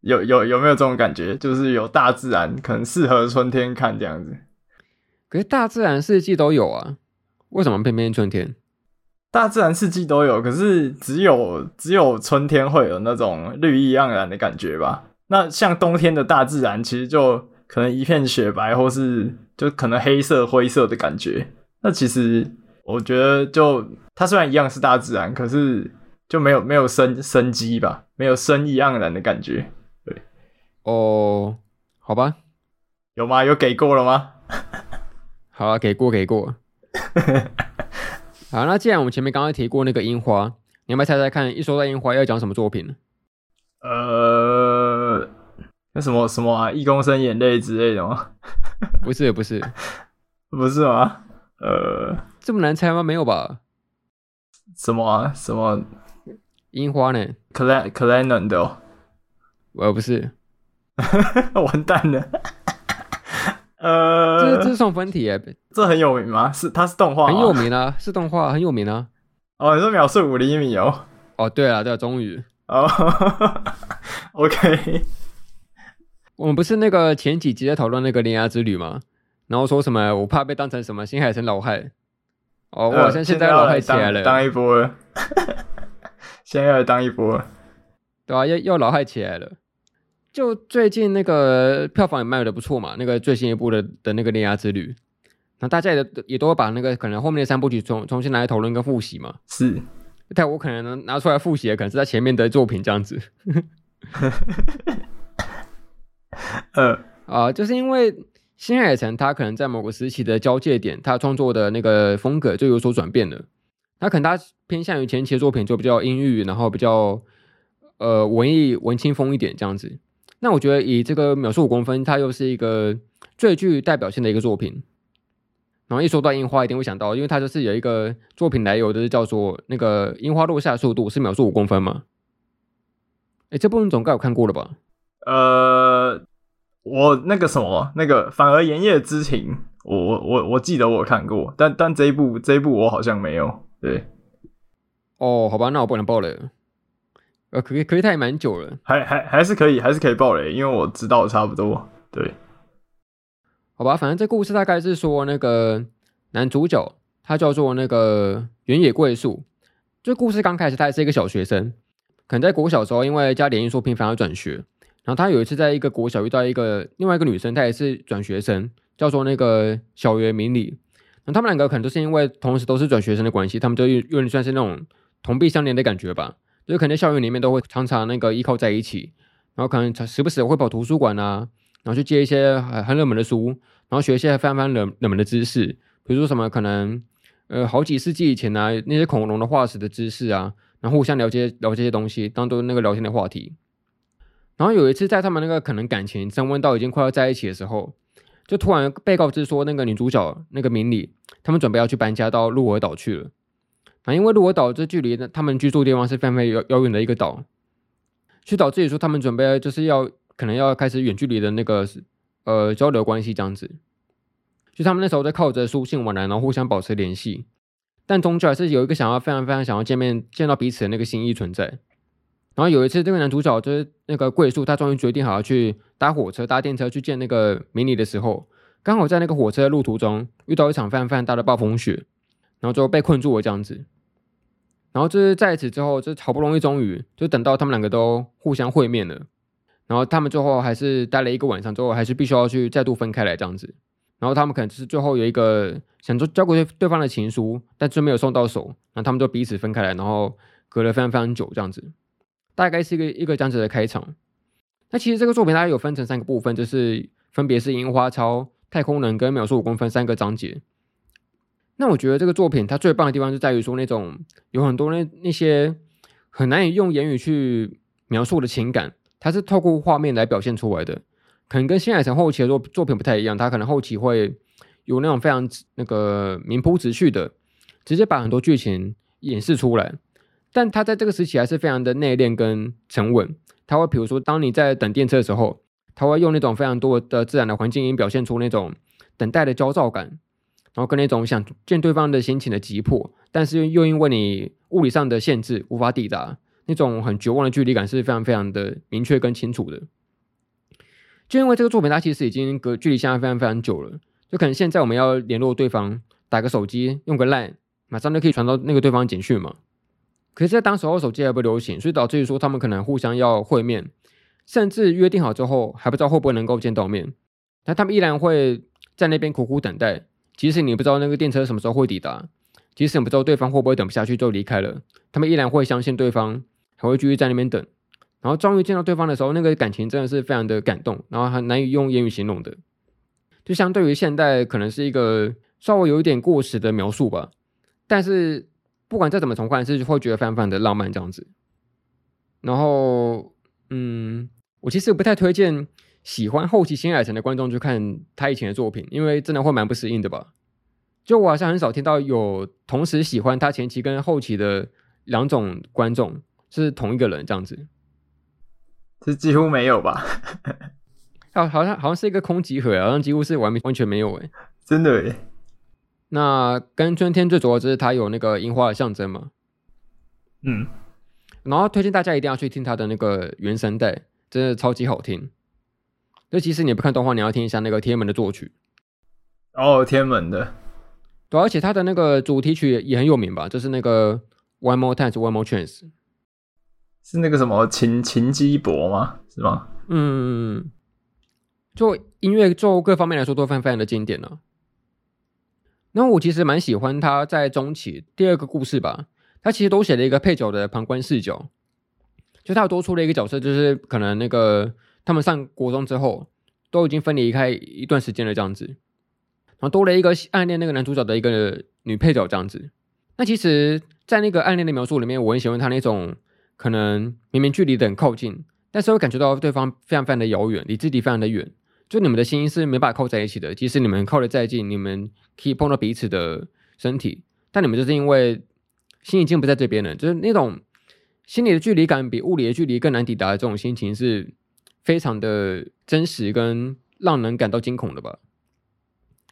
有有有没有这种感觉？就是有大自然可能适合春天看这样子。可是大自然四季都有啊，为什么偏偏春天？大自然四季都有，可是只有只有春天会有那种绿意盎然的感觉吧？那像冬天的大自然，其实就可能一片雪白，或是就可能黑色、灰色的感觉。那其实我觉得，就它虽然一样是大自然，可是就没有没有生生机吧，没有生意盎然的感觉。对，哦，好吧，有吗？有给过了吗？好啊，给过给过。好，那既然我们前面刚刚提过那个樱花，你要不要猜猜看？一说到樱花要讲什么作品呢？呃，那什么什么啊？一公升眼泪之类的吗？不是不是不是吗？呃，这么难猜吗？没有吧？什么啊？什么樱花呢？Clan Clannad 的哦？呃，不是，完蛋了。呃，这是这是送分题诶，这很有名吗？是它是动画，很有名啊，是动画很有名啊。哦，你说秒速五厘米哦？哦，对啊对了，终于哦，OK。我们不是那个前几集在讨论那个铃芽之旅吗？然后说什么我怕被当成什么新海诚老害。哦，我好像现在老害起来了，当，当一波了，现在要当一波了，对啊，要要老害起来了。就最近那个票房也卖的不错嘛，那个最新一部的的那个《恋爱之旅》，那大家也也都会把那个可能后面的三部曲重重新来讨论跟复习嘛。是，但我可能能拿出来复习的，可能是在前面的作品这样子。呃啊，就是因为新海诚他可能在某个时期的交界点，他创作的那个风格就有所转变了。他可能他偏向于前期的作品就比较阴郁，然后比较呃文艺文青风一点这样子。那我觉得以这个秒速五公分，它又是一个最具代表性的一个作品。然后一说到樱花，一定会想到，因为它就是有一个作品来由，就是叫做那个樱花落下速度是秒速五公分嘛。哎，这部分总该有看过了吧？呃，我那个什么，那个反而炎夜之情，我我我我记得我看过，但但这一部这一部我好像没有。对，哦，好吧，那我不能爆了。呃，可以，可以，他也蛮久了，还还还是可以，还是可以爆雷，因为我知道差不多。对，好吧，反正这故事大概是说，那个男主角他叫做那个原野贵树。这故事刚开始，他还是一个小学生，可能在国小的时候，因为家里因素频繁要转学，然后他有一次在一个国小遇到一个另外一个女生，她也是转学生，叫做那个小原明里。那他们两个可能都是因为同时都是转学生的关系，他们就有有点算是那种同病相怜的感觉吧。就可能校园里面都会常常那个依靠在一起，然后可能时不时会跑图书馆啊，然后去借一些很很冷门的书，然后学一些非常非常冷冷门的知识，比如说什么可能呃好几世纪以前啊那些恐龙的化石的知识啊，然后互相了解聊这些东西，当做那个聊天的话题。然后有一次在他们那个可能感情升温到已经快要在一起的时候，就突然被告知说那个女主角那个明里，他们准备要去搬家到鹿儿岛去了。啊，因为鹿儿岛这距离呢，他们居住地方是非常非遥遥远的一个岛，去导致于说他们准备就是要可能要开始远距离的那个呃交流关系这样子，就他们那时候在靠着书信往来，然后互相保持联系，但终究还是有一个想要非常非常想要见面见到彼此的那个心意存在。然后有一次，这个男主角就是那个贵树，他终于决定好要去搭火车、搭电车去见那个明里的时候，刚好在那个火车的路途中遇到一场非常非常大的暴风雪。然后最后被困住了这样子，然后就是在此之后，就好不容易终于就等到他们两个都互相会面了，然后他们最后还是待了一个晚上，之后还是必须要去再度分开来这样子。然后他们可能就是最后有一个想交交给对方的情书，但最后没有送到手，然后他们就彼此分开来，然后隔了非常非常久这样子，大概是一个一个这样子的开场。那其实这个作品它有分成三个部分，就是分别是樱花超、太空人跟秒速五公分三个章节。那我觉得这个作品它最棒的地方就在于说，那种有很多那那些很难以用言语去描述的情感，它是透过画面来表现出来的。可能跟新海诚后期的作作品不太一样，他可能后期会有那种非常那个明铺直叙的，直接把很多剧情演示出来。但他在这个时期还是非常的内敛跟沉稳。他会比如说，当你在等电车的时候，他会用那种非常多的自然的环境音表现出那种等待的焦躁感。然后跟那种想见对方的心情的急迫，但是又因为你物理上的限制无法抵达，那种很绝望的距离感是非常非常的明确跟清楚的。就因为这个作品，它其实已经隔距离相差非常非常久了，就可能现在我们要联络对方，打个手机，用个 LINE，马上就可以传到那个对方简讯嘛。可是，在当时候手机还不流行，所以导致于说他们可能互相要会面，甚至约定好之后还不知道会不会能够见到面，但他们依然会在那边苦苦等待。即使你不知道那个电车什么时候会抵达，即使你不知道对方会不会等不下去就离开了，他们依然会相信对方，还会继续在那边等。然后终于见到对方的时候，那个感情真的是非常的感动，然后很难以用言语形容的。就相对于现代，可能是一个稍微有一点过时的描述吧。但是不管再怎么重看，是会觉得非常非常的浪漫这样子。然后，嗯，我其实不太推荐。喜欢后期新海诚的观众去看他以前的作品，因为真的会蛮不适应的吧？就我好像很少听到有同时喜欢他前期跟后期的两种观众是同一个人这样子，这几乎没有吧？好，好像好像是一个空集合，好像几乎是完完全没有哎，真的哎。那跟春天最主要就是它有那个樱花的象征嘛，嗯，然后推荐大家一定要去听他的那个原声带，真的超级好听。就其实你不看动画，你要听一下那个天门的作曲。哦，天门的，对，而且他的那个主题曲也很有名吧？就是那个 One More Time, One More Chance，是那个什么秦秦基博吗？是吗？嗯，就音乐就各方面来说都非常非常的经典了。那我其实蛮喜欢他在中期第二个故事吧，他其实都写了一个配角的旁观视角，就他有多出了一个角色，就是可能那个。他们上国中之后，都已经分离开一段时间了，这样子，然后多了一个暗恋那个男主角的一个女配角，这样子。那其实，在那个暗恋的描述里面，我很喜欢他那种可能明明距离的很靠近，但是会感觉到对方非常非常的遥远，离自己非常的远，就你们的心是没办法靠在一起的。即使你们靠得再近，你们可以碰到彼此的身体，但你们就是因为心已经不在这边了，就是那种心理的距离感比物理的距离更难抵达的这种心情是。非常的真实跟让人感到惊恐的吧？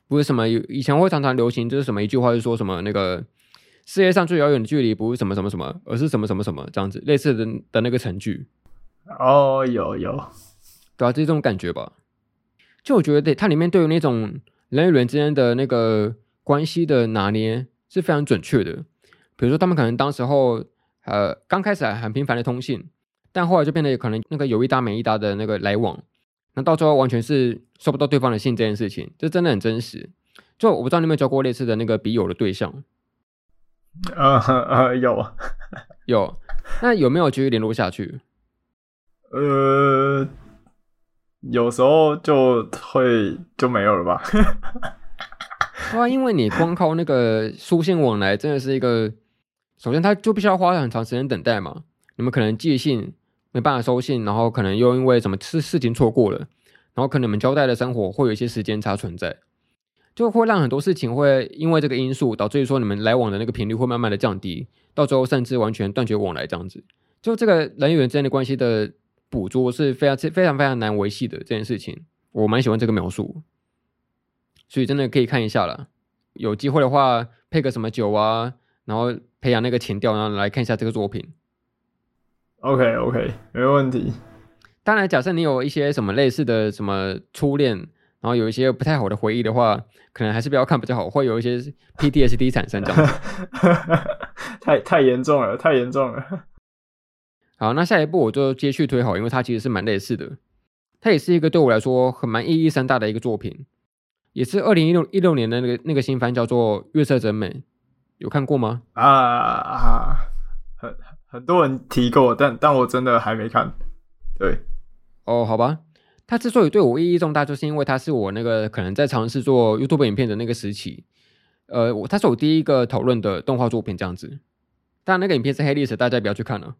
不是什么以前会常常流行，就是什么一句话，是说什么那个世界上最遥远的距离不是什么什么什么，而是什么什么什么这样子类似的的那个成句。哦，有有，对啊，这种感觉吧。就我觉得，它里面对于那种人与人之间的那个关系的拿捏是非常准确的。比如说，他们可能当时候呃刚开始还很频繁的通信。但后来就变得可能那个有一搭没一搭的那个来往，那到最后完全是收不到对方的信这件事情，这真的很真实。就我不知道你有没有交过类似的那个笔友的对象？呃呃有 有，那有没有继续联络下去？呃，有时候就会就没有了吧。哇，因为你光靠那个书信往来，真的是一个，首先他就必须要花很长时间等待嘛。你们可能寄信没办法收信，然后可能又因为什么事事情错过了，然后可能你们交代的生活会有一些时间差存在，就会让很多事情会因为这个因素导致于说你们来往的那个频率会慢慢的降低，到最后甚至完全断绝往来这样子。就这个人与人之间的关系的捕捉是非常非常非常难维系的这件事情，我蛮喜欢这个描述，所以真的可以看一下了。有机会的话配个什么酒啊，然后培养那个情调，然后来看一下这个作品。OK OK，没问题。当然，假设你有一些什么类似的什么初恋，然后有一些不太好的回忆的话，可能还是不要看比较好，会有一些 PTSD 产生这样。太太严重了，太严重了。好，那下一步我就接续推好，因为它其实是蛮类似的。它也是一个对我来说很蛮意义深大的一个作品，也是二零一六一六年的那个那个新番，叫做《月色真美》，有看过吗？啊啊，很。多人提过，但但我真的还没看。对，哦，好吧。他之所以对我意义重大，就是因为他是我那个可能在尝试做 YouTube 影片的那个时期。呃，我他是我第一个讨论的动画作品，这样子。当然，那个影片是黑历史，大家不要去看了。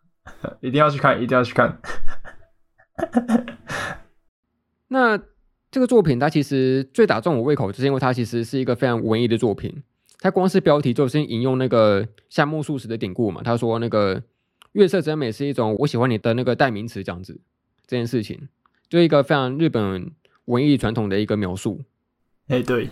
一定要去看，一定要去看。那这个作品，它其实最打中我胃口，就是因为它其实是一个非常文艺的作品。他光是标题就先引用那个夏目漱石的典故嘛，他说那个月色真美是一种我喜欢你的那个代名词，这样子这件事情，就一个非常日本文艺传统的一个描述。哎，对。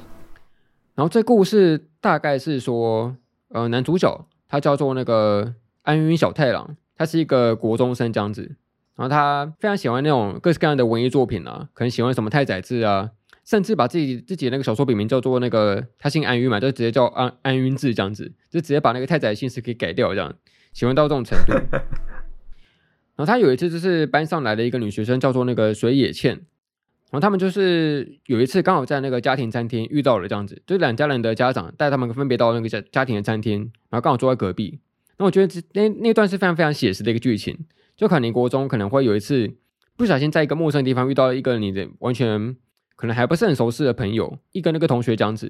然后这故事大概是说，呃，男主角他叫做那个安云小太郎，他是一个国中生这样子。然后他非常喜欢那种各式各样的文艺作品啊，可能喜欢什么太宰治啊，甚至把自己自己的那个小说笔名叫做那个他姓安云嘛，就直接叫安安云志这样子，就直接把那个太宰姓氏给改掉这样，喜欢到这种程度。然后他有一次就是班上来了一个女学生，叫做那个水野茜。然后他们就是有一次刚好在那个家庭餐厅遇到了这样子，就两家人的家长带他们分别到那个家家庭的餐厅，然后刚好坐在隔壁。那我觉得这那那段是非常非常写实的一个剧情。就可能你国中可能会有一次不小心在一个陌生的地方遇到一个你的完全可能还不是很熟悉的朋友，一跟那个同学这样子，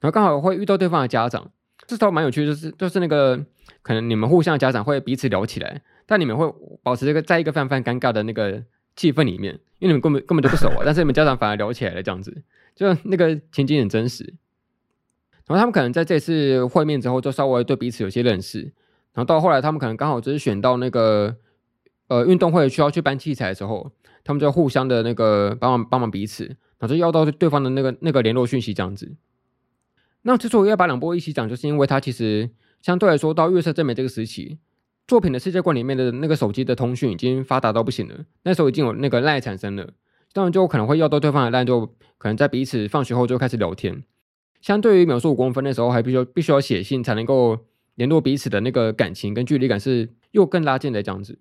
然后刚好会遇到对方的家长，这倒蛮有趣，就是就是那个可能你们互相的家长会彼此聊起来，但你们会保持这个在一个非常尴尬的那个气氛里面。因为你们根本根本就不熟啊，但是你们家长反而聊起来了，这样子，就那个情景很真实。然后他们可能在这次会面之后，就稍微对彼此有些认识。然后到后来，他们可能刚好就是选到那个呃运动会需要去搬器材的时候，他们就互相的那个帮忙帮忙彼此，然后就要到对方的那个那个联络讯息这样子。那之所以要把两波一起讲，就是因为它其实相对来说到月色真美这个时期。作品的世界观里面的那个手机的通讯已经发达到不行了，那时候已经有那个 LINE 产生了，当然就可能会要到对方的恋就可能在彼此放学后就开始聊天。相对于秒速五公分的时候，还必须必须要写信才能够联络彼此的那个感情跟距离感是又更拉近的这样子。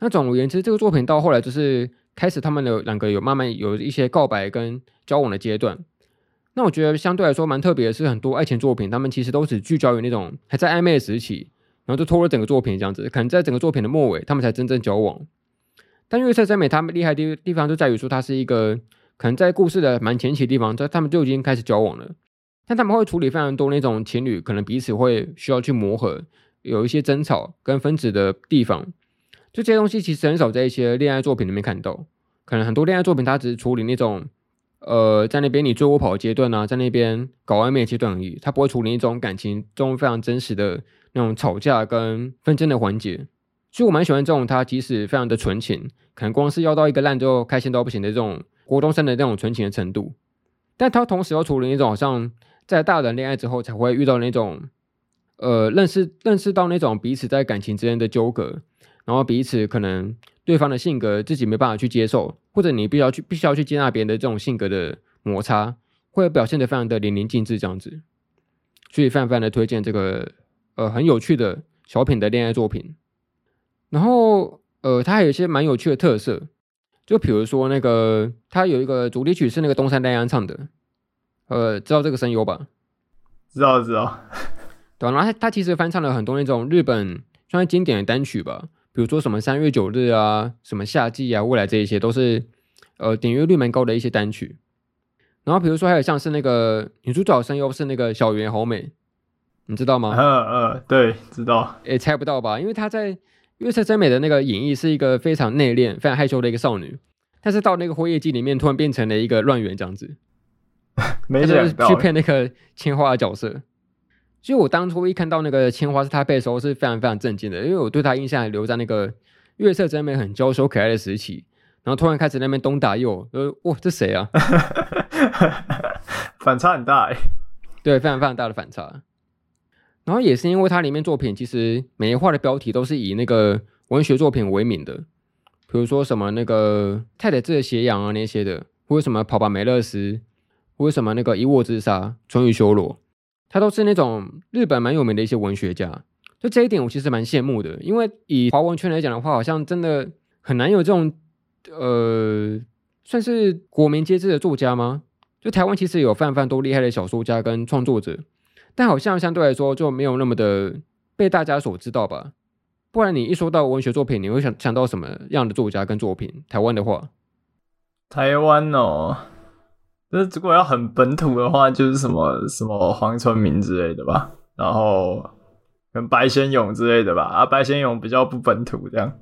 那总而言之，这个作品到后来就是开始他们的两个有慢慢有一些告白跟交往的阶段。那我觉得相对来说蛮特别的是，很多爱情作品他们其实都只聚焦于那种还在暧昧的时期。然后就拖了整个作品这样子，可能在整个作品的末尾，他们才真正交往。但月色真美他们厉害的地方就在于说，它是一个可能在故事的蛮前期的地方，在他们就已经开始交往了。但他们会处理非常多那种情侣可能彼此会需要去磨合，有一些争吵跟分歧的地方。就这些东西其实很少在一些恋爱作品里面看到。可能很多恋爱作品它只是处理那种呃在那边你追我跑的阶段啊，在那边搞暧昧阶段而已，它不会处理一种感情中非常真实的。那种吵架跟纷争的环节，所以我蛮喜欢这种他即使非常的纯情，可能光是要到一个烂就开心到不行的这种国中生的那种纯情的程度，但他同时又处理一种好像在大人恋爱之后才会遇到那种，呃，认识认识到那种彼此在感情之间的纠葛，然后彼此可能对方的性格自己没办法去接受，或者你必须要去必须要去接纳别人的这种性格的摩擦，会表现得非常的淋漓尽致这样子，所以非常非常的推荐这个。呃，很有趣的小品的恋爱作品，然后呃，它还有一些蛮有趣的特色，就比如说那个，它有一个主题曲是那个东山奈央唱的，呃，知道这个声优吧？知道，知道。对，然后他他其实翻唱了很多那种日本算是经典的单曲吧，比如说什么三月九日啊，什么夏季啊，未来这一些都是呃点阅率蛮高的一些单曲。然后比如说还有像是那个女主角声优是那个小圆好美。你知道吗？嗯嗯，对，知道。也猜不到吧？因为她在月色真美的那个演绎是一个非常内敛、非常害羞的一个少女，但是到那个辉夜姬里面，突然变成了一个乱源这样子。没想到。去配那个青花的角色。所以我当初一看到那个千花是他配的时候，是非常非常震惊的，因为我对他印象还留在那个月色真美很娇羞可爱的时期，然后突然开始那边东打右，呃，哇，这谁啊？反差很大哎。对，非常非常大的反差。然后也是因为它里面作品其实每一画的标题都是以那个文学作品为名的，比如说什么那个太宰治的斜阳啊那些的，或者什么跑吧梅勒斯，或者什么那个一握之杀、春雨修罗，他都是那种日本蛮有名的一些文学家。就这一点我其实蛮羡慕的，因为以华文圈来讲的话，好像真的很难有这种呃算是国民皆知的作家吗？就台湾其实有非常非常多厉害的小说家跟创作者。但好像相对来说就没有那么的被大家所知道吧？不然你一说到文学作品，你会想想到什么样的作家跟作品？台湾的话，台湾哦，就是如果要很本土的话，就是什么什么黄春明之类的吧，然后跟白先勇之类的吧。啊，白先勇比较不本土这样，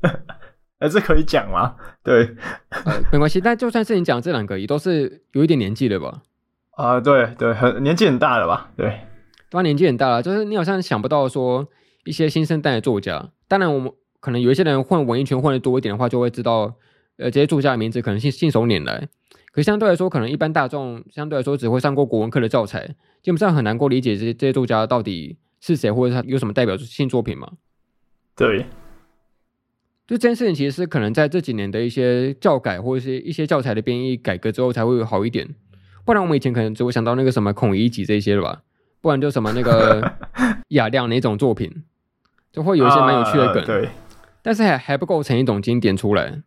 哎，这可以讲吗？对，呃，没关系。但就算是你讲这两个，也都是有一点年纪了吧？啊、呃，对对，很年纪很大了吧？对，当然年纪很大了，就是你好像想不到说一些新生代的作家。当然，我们可能有一些人混文艺圈混的多一点的话，就会知道呃这些作家的名字可能信信手拈来。可相对来说，可能一般大众相对来说只会上过国文课的教材，基本上很难够理解这些这些作家到底是谁，或者他有什么代表性作品嘛？对，就这件事情其实是可能在这几年的一些教改或者是一些教材的编译改革之后才会好一点。不然我们以前可能只会想到那个什么孔乙己这些了吧？不然就什么那个 雅量那种作品，就会有一些蛮有趣的梗，啊、对，但是还还不构成一种经典出来。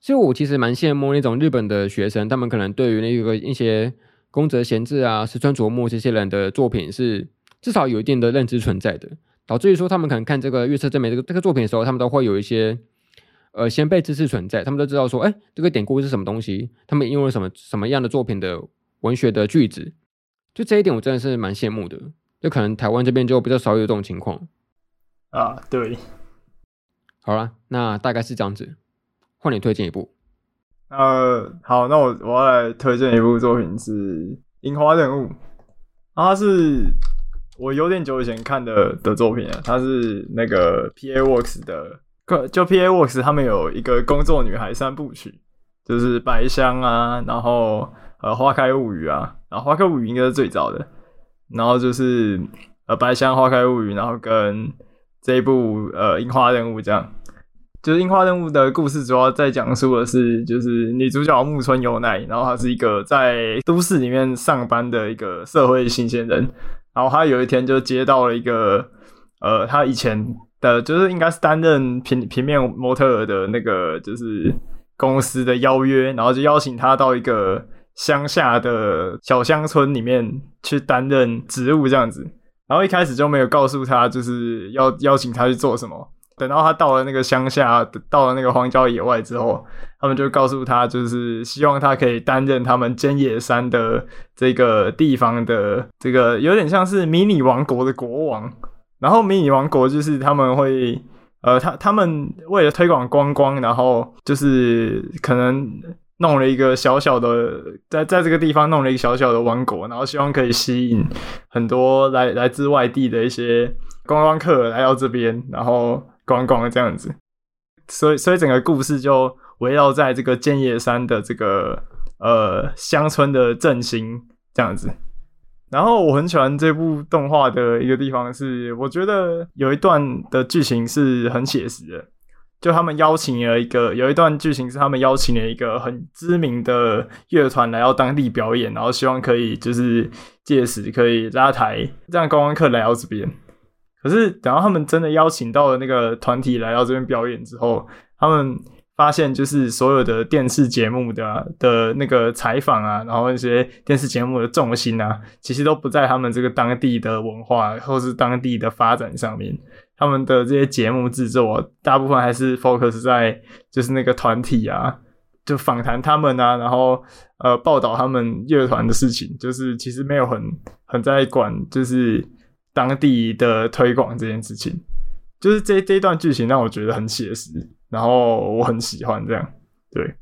所以，我其实蛮羡慕那种日本的学生，他们可能对于那个一些宫泽贤治啊、石川啄木这些人的作品是至少有一定的认知存在的，导致于说他们可能看这个月色真美这个这个作品的时候，他们都会有一些呃先辈知识存在，他们都知道说，哎，这个典故是什么东西，他们引用了什么什么样的作品的文学的句子，就这一点我真的是蛮羡慕的。就可能台湾这边就比较少有这种情况啊。对，好了，那大概是这样子。换你推荐一部，呃，好，那我我要来推荐一部作品是《樱花任务》，它是我有点久以前看的的作品啊，它是那个 PA Works 的，就 PA Works 他们有一个工作女孩三部曲，就是白香啊，然后呃花开物语啊，然后花开物语应该是最早的，然后就是呃白香花开物语，然后跟这一部呃樱花任务这样。就是樱花任务的故事，主要在讲述的是，就是女主角木村优奈，然后她是一个在都市里面上班的一个社会新鲜人，然后她有一天就接到了一个，呃，她以前的，就是应该是担任平平面模特的那个，就是公司的邀约，然后就邀请她到一个乡下的小乡村里面去担任职务这样子，然后一开始就没有告诉她，就是要邀请她去做什么。等到他到了那个乡下，到了那个荒郊野外之后，他们就告诉他，就是希望他可以担任他们尖野山的这个地方的这个有点像是迷你王国的国王。然后迷你王国就是他们会，呃，他他们为了推广观光，然后就是可能弄了一个小小的，在在这个地方弄了一个小小的王国，然后希望可以吸引很多来来自外地的一些观光客来到这边，然后。光光这样子，所以所以整个故事就围绕在这个建业山的这个呃乡村的振兴这样子。然后我很喜欢这部动画的一个地方是，我觉得有一段的剧情是很写实的。就他们邀请了一个，有一段剧情是他们邀请了一个很知名的乐团来到当地表演，然后希望可以就是届时可以拉台让观光客来到这边。可是等到他们真的邀请到了那个团体来到这边表演之后，他们发现就是所有的电视节目的、的那个采访啊，然后一些电视节目的重心啊，其实都不在他们这个当地的文化或是当地的发展上面。他们的这些节目制作大部分还是 focus 在就是那个团体啊，就访谈他们啊，然后呃报道他们乐团的事情，就是其实没有很很在管就是。当地的推广这件事情，就是这这一段剧情让我觉得很写实，然后我很喜欢这样。对，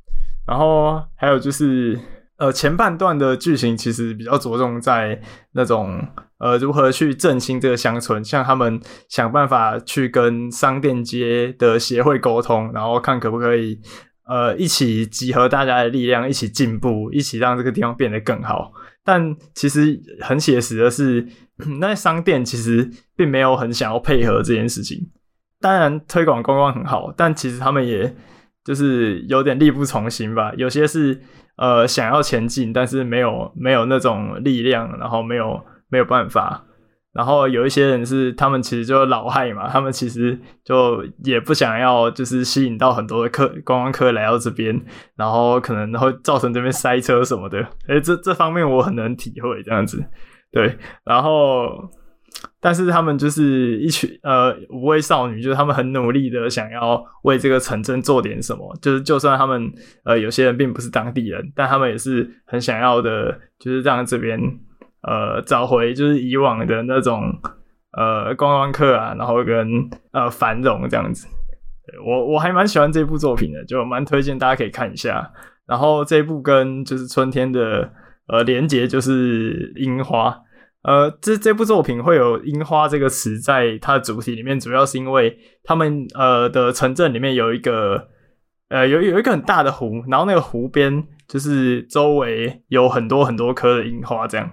然后还有就是，呃，前半段的剧情其实比较着重在那种，呃，如何去振兴这个乡村，像他们想办法去跟商店街的协会沟通，然后看可不可以，呃，一起集合大家的力量，一起进步，一起让这个地方变得更好。但其实很写实的是。那些商店其实并没有很想要配合这件事情。当然，推广观光很好，但其实他们也就是有点力不从心吧。有些是呃想要前进，但是没有没有那种力量，然后没有没有办法。然后有一些人是他们其实就老害嘛，他们其实就也不想要，就是吸引到很多的客观光客来到这边，然后可能会造成这边塞车什么的。诶，这这方面我很能体会这样子。对，然后，但是他们就是一群呃五位少女，就是他们很努力的想要为这个城镇做点什么，就是就算他们呃有些人并不是当地人，但他们也是很想要的，就是让这边呃找回就是以往的那种呃观光客啊，然后跟呃繁荣这样子。我我还蛮喜欢这部作品的，就蛮推荐大家可以看一下。然后这部跟就是春天的。呃，连结就是樱花。呃，这这部作品会有“樱花”这个词在它的主题里面，主要是因为他们呃的城镇里面有一个呃，有有一个很大的湖，然后那个湖边就是周围有很多很多颗的樱花，这样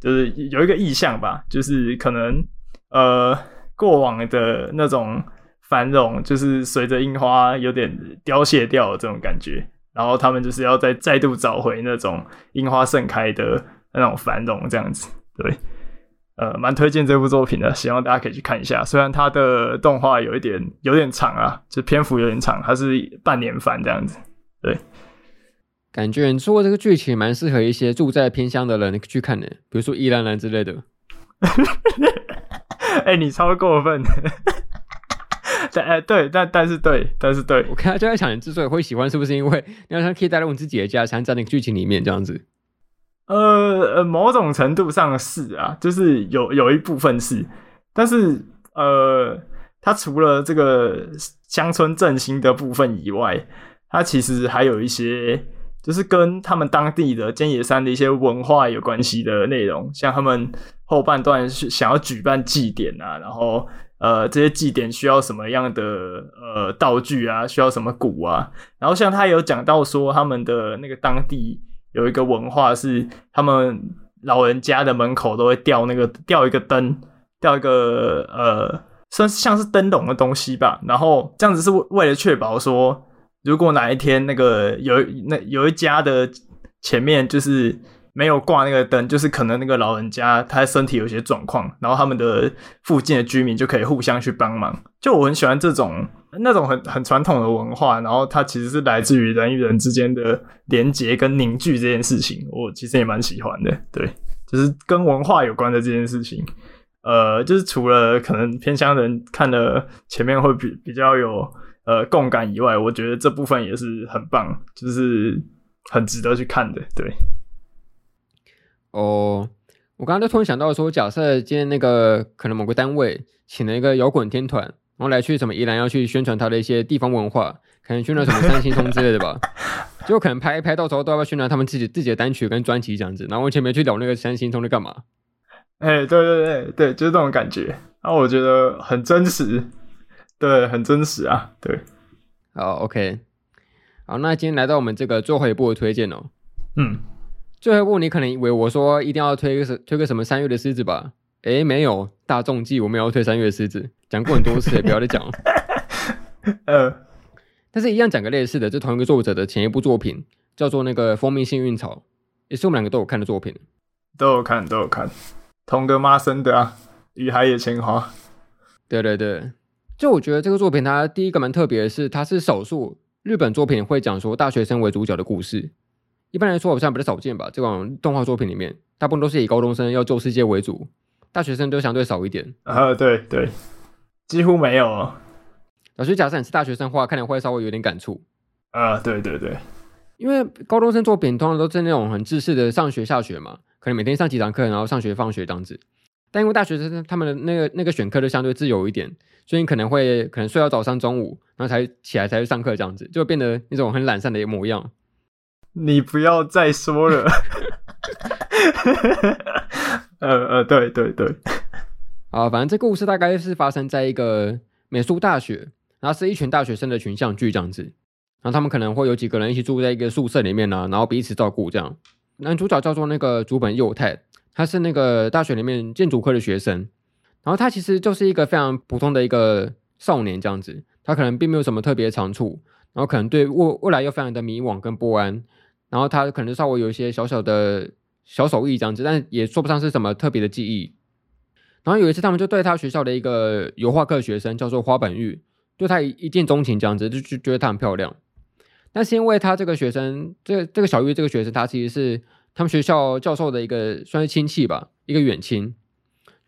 就是有一个意象吧，就是可能呃过往的那种繁荣，就是随着樱花有点凋谢掉这种感觉，然后他们就是要再再度找回那种樱花盛开的那种繁荣，这样子，对。呃，蛮推荐这部作品的，希望大家可以去看一下。虽然它的动画有一点有点长啊，就篇幅有点长，它是半年番这样子。对，感觉你说这个剧情蛮适合一些住在偏乡的人去看的，比如说伊兰兰之类的。哎、欸，你超过分！但哎、欸，对，但但是对，但是对，我刚才就在想，你之所以会喜欢，是不是因为你好像可以带入你自己的家乡在那个剧情里面这样子？呃呃，某种程度上是啊，就是有有一部分是，但是呃，它除了这个乡村振兴的部分以外，它其实还有一些就是跟他们当地的尖野山的一些文化有关系的内容，像他们后半段是想要举办祭典啊，然后呃，这些祭典需要什么样的呃道具啊，需要什么鼓啊，然后像他有讲到说他们的那个当地。有一个文化是，他们老人家的门口都会吊那个吊一个灯，吊一个呃，算是像是灯笼的东西吧。然后这样子是为了确保说，如果哪一天那个有那有一家的前面就是没有挂那个灯，就是可能那个老人家他身体有些状况，然后他们的附近的居民就可以互相去帮忙。就我很喜欢这种。那种很很传统的文化，然后它其实是来自于人与人之间的连结跟凝聚这件事情，我其实也蛮喜欢的。对，就是跟文化有关的这件事情，呃，就是除了可能偏乡人看了前面会比比较有呃共感以外，我觉得这部分也是很棒，就是很值得去看的。对，哦，我刚刚就突然想到说，假设今天那个可能某个单位请了一个摇滚天团。然后来去什么宜兰要去宣传他的一些地方文化，可能宣传什么三星通之类的吧，就可能拍一拍，到时候都要宣传他们自己自己的单曲跟专辑这样子。然后我前面去聊那个三星通在干嘛？哎，对对对对，就是这种感觉。然后我觉得很真实，对，很真实啊，对。好，OK，好，那今天来到我们这个最后一步的推荐哦。嗯，最后一步你可能以为我说一定要推个什推个什么三月的狮子吧？诶，没有，大众计我们要推三月的狮子。讲过很多次，也不要再讲了。呃，但是一样讲个类似的，这同一个作者的前一部作品叫做那个《蜂蜜幸运草》，也是我们两个都有看的作品。都有看，都有看。同个妈生的啊，《与海野千花》。对对对，就我觉得这个作品，它第一个蛮特别的是，它是少数日本作品会讲说大学生为主角的故事。一般来说，好像比较少见吧。这种动画作品里面，大部分都是以高中生要救世界为主，大学生都相对少一点。啊，对对。几乎没有。老师，假设你是大学生的话，看来会稍微有点感触。啊，对对对，因为高中生作品通常都是那种很自私的上学下学嘛，可能每天上几堂课，然后上学放学这样子。但因为大学生他们的那个那个选课就相对自由一点，所以你可能会可能睡到早上中午，然后才起来才去上课这样子，就变得那种很懒散的模样。你不要再说了。呃呃，对对对。啊，反正这故事大概是发生在一个美术大学，然后是一群大学生的群像剧这样子，然后他们可能会有几个人一起住在一个宿舍里面呢，然后彼此照顾这样。男主角叫做那个竹本佑太，他是那个大学里面建筑科的学生，然后他其实就是一个非常普通的一个少年这样子，他可能并没有什么特别的长处，然后可能对未未来又非常的迷惘跟不安，然后他可能稍微有一些小小的小手艺这样子，但也说不上是什么特别的技艺。然后有一次，他们就对他学校的一个油画课学生叫做花本玉，对他一见钟情，这样子就就觉得她很漂亮。但是因为他这个学生，这这个小玉这个学生，他其实是他们学校教授的一个算是亲戚吧，一个远亲。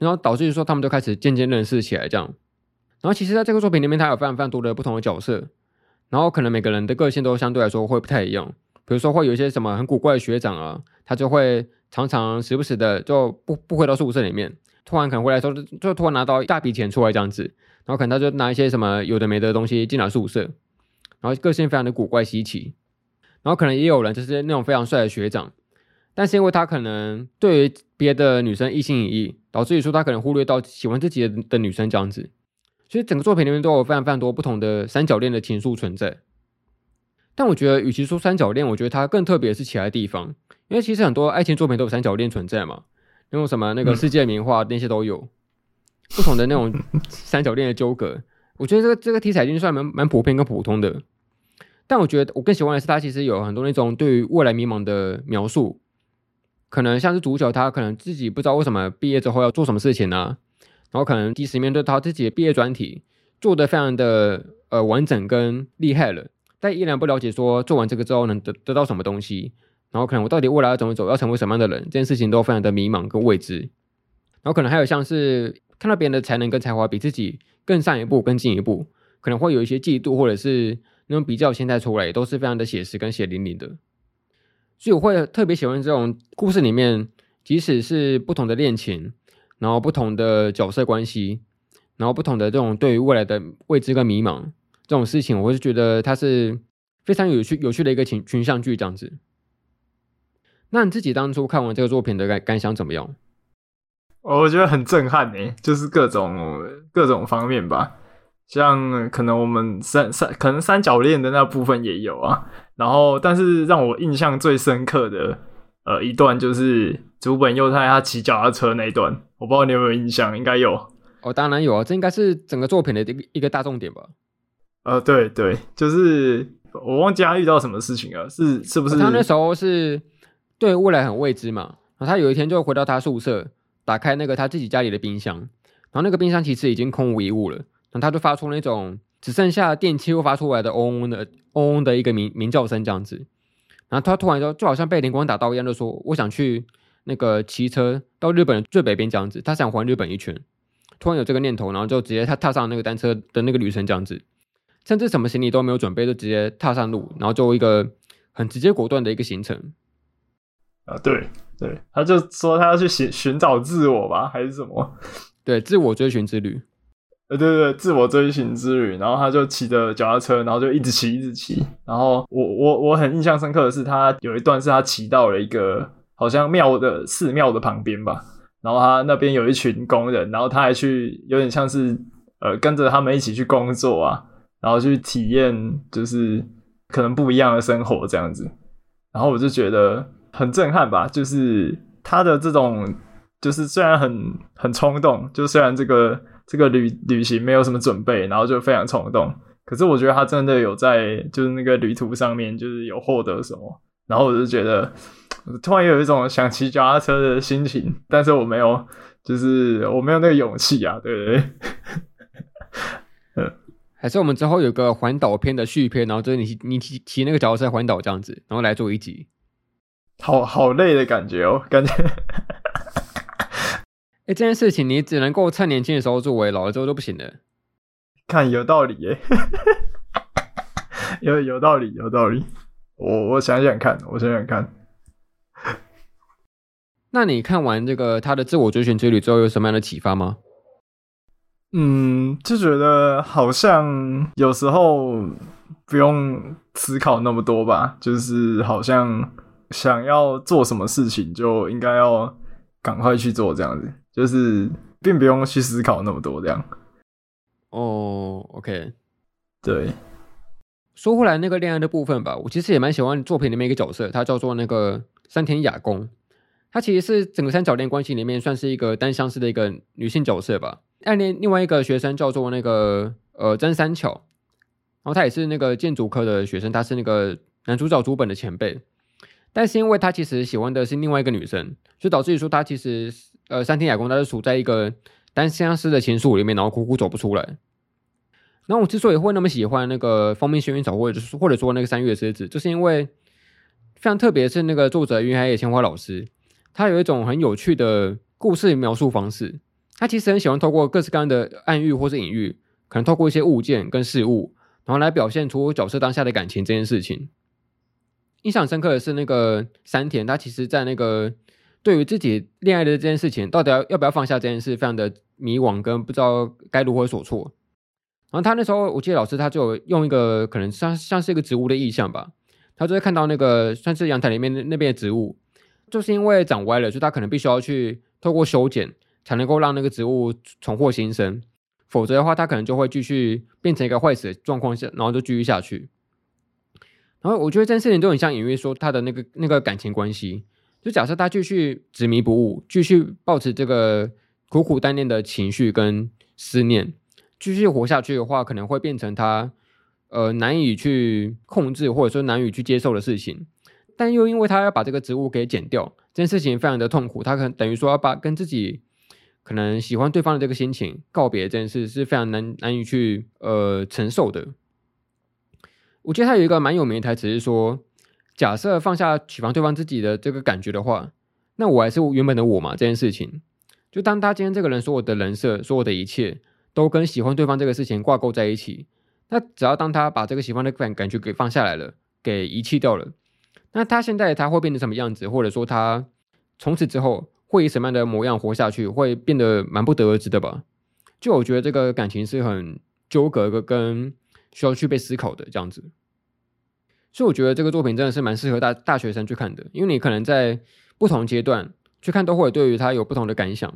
然后导致于说，他们就开始渐渐认识起来，这样。然后其实在这个作品里面，他有非常非常多的不同的角色，然后可能每个人的个性都相对来说会不太一样。比如说会有一些什么很古怪的学长啊，他就会常常时不时的就不不回到宿舍里面。突然可能回来说，就突然拿到一大笔钱出来这样子，然后可能他就拿一些什么有的没的东西进了宿舍，然后个性非常的古怪稀奇，然后可能也有人就是那种非常帅的学长，但是因为他可能对于别的女生一心一意，导致于说他可能忽略到喜欢自己的的女生这样子，所以整个作品里面都有非常非常多不同的三角恋的情愫存在。但我觉得，与其说三角恋，我觉得它更特别的是其他地方，因为其实很多爱情作品都有三角恋存在嘛，那种什么那个世界名画那些都有，嗯、不同的那种 三角恋的纠葛。我觉得这个这个题材已经算蛮蛮普遍跟普通的。但我觉得我更喜欢的是，它其实有很多那种对于未来迷茫的描述，可能像是足球他可能自己不知道为什么毕业之后要做什么事情呢、然后可能即使面对他自己的毕业专题做得非常的呃完整跟厉害了。但依然不了解，说做完这个之后能得得到什么东西，然后可能我到底未来要怎么走，要成为什么样的人，这件事情都非常的迷茫跟未知。然后可能还有像是看到别人的才能跟才华比自己更上一步、更进一步，可能会有一些嫉妒或者是那种比较心态出来，也都是非常的写实跟血淋淋的。所以我会特别喜欢这种故事里面，即使是不同的恋情，然后不同的角色关系，然后不同的这种对于未来的未知跟迷茫。这种事情，我是觉得它是非常有趣、有趣的一个群群像剧这样子。那你自己当初看完这个作品的感感想怎么样？我觉得很震撼呢，就是各种各种方面吧。像可能我们三三可能三角恋的那部分也有啊。然后，但是让我印象最深刻的呃一段就是竹本佑太他骑脚踏车那一段，我不知道你有没有印象？应该有。哦，当然有啊，这应该是整个作品的一个一个大重点吧。呃，对对，就是我忘记他遇到什么事情了，是是不是？他那时候是对未来很未知嘛，然后他有一天就回到他宿舍，打开那个他自己家里的冰箱，然后那个冰箱其实已经空无一物了，然后他就发出那种只剩下电器又发出来的嗡嗡的嗡嗡的一个鸣鸣叫声这样子，然后他突然就就好像被灵光打到一样，就说我想去那个骑车到日本的最北边这样子，他想环日本一圈，突然有这个念头，然后就直接他踏上那个单车的那个旅程这样子。甚至什么行李都没有准备，就直接踏上路，然后就一个很直接果断的一个行程。啊，对对，他就说他要去寻寻找自我吧，还是什么？对，自我追寻之旅。呃，对对对，自我追寻之旅。然后他就骑着脚踏车，然后就一直骑，一直骑。然后我我我很印象深刻的是，他有一段是他骑到了一个好像庙的寺庙的旁边吧，然后他那边有一群工人，然后他还去有点像是呃跟着他们一起去工作啊。然后去体验，就是可能不一样的生活这样子，然后我就觉得很震撼吧。就是他的这种，就是虽然很很冲动，就虽然这个这个旅旅行没有什么准备，然后就非常冲动，可是我觉得他真的有在就是那个旅途上面，就是有获得什么。然后我就觉得，突然有一种想骑脚踏车的心情，但是我没有，就是我没有那个勇气啊，对不对？还是我们之后有个环岛篇的续篇，然后就是你你骑骑那个脚踏车环岛这样子，然后来做一集，好好累的感觉哦，感觉。这件事情你只能够趁年轻的时候作为，老了之后就不行了。看有道理耶，有有道理，有道理。我我想想看，我想想看。那你看完这个他的自我追寻之旅之后，有什么样的启发吗？嗯，就觉得好像有时候不用思考那么多吧，就是好像想要做什么事情就应该要赶快去做，这样子，就是并不用去思考那么多这样。哦，OK，对。说回来那个恋爱的部分吧，我其实也蛮喜欢作品里面一个角色，他叫做那个山田雅公，他其实是整个三角恋关系里面算是一个单相思的一个女性角色吧。暗恋另外一个学生叫做那个呃真三巧，然后他也是那个建筑科的学生，他是那个男主角竹本的前辈，但是因为他其实喜欢的是另外一个女生，就导致于说他其实呃山田雅宫他是处在一个单相思的情愫里面，然后苦苦走不出来。然后我之所以会那么喜欢那个封面幸运草，或者是或者说那个三月狮子，就是因为非常特别是那个作者云海野千花老师，他有一种很有趣的故事描述方式。他其实很喜欢透过各式各样的暗喻或是隐喻，可能透过一些物件跟事物，然后来表现出角色当下的感情这件事情。印象深刻的是那个山田，他其实在那个对于自己恋爱的这件事情，到底要要不要放下这件事，非常的迷惘跟不知道该如何所措。然后他那时候，我记得老师他就用一个可能像像是一个植物的意象吧，他就会看到那个算是阳台里面那边的植物，就是因为长歪了，所以他可能必须要去透过修剪。才能够让那个植物重获新生，否则的话，它可能就会继续变成一个坏死的状况下，然后就继续下去。然后我觉得这件事情都很像隐喻说他的那个那个感情关系。就假设他继续执迷不悟，继续抱持这个苦苦单恋的情绪跟思念，继续活下去的话，可能会变成他呃难以去控制或者说难以去接受的事情。但又因为他要把这个植物给剪掉，这件事情非常的痛苦，他可能等于说要把跟自己可能喜欢对方的这个心情告别这件事是非常难难以去呃承受的。我觉得他有一个蛮有名的台词是说。假设放下喜欢对方自己的这个感觉的话，那我还是原本的我嘛？这件事情，就当他今天这个人所有的人设、所有的一切都跟喜欢对方这个事情挂钩在一起，那只要当他把这个喜欢的感感觉给放下来了，给遗弃掉了，那他现在他会变成什么样子？或者说他从此之后会以什么样的模样活下去？会变得蛮不得而知的吧？就我觉得这个感情是很纠葛的，跟需要去被思考的这样子。所以我觉得这个作品真的是蛮适合大大学生去看的，因为你可能在不同阶段去看，都会对于他有不同的感想。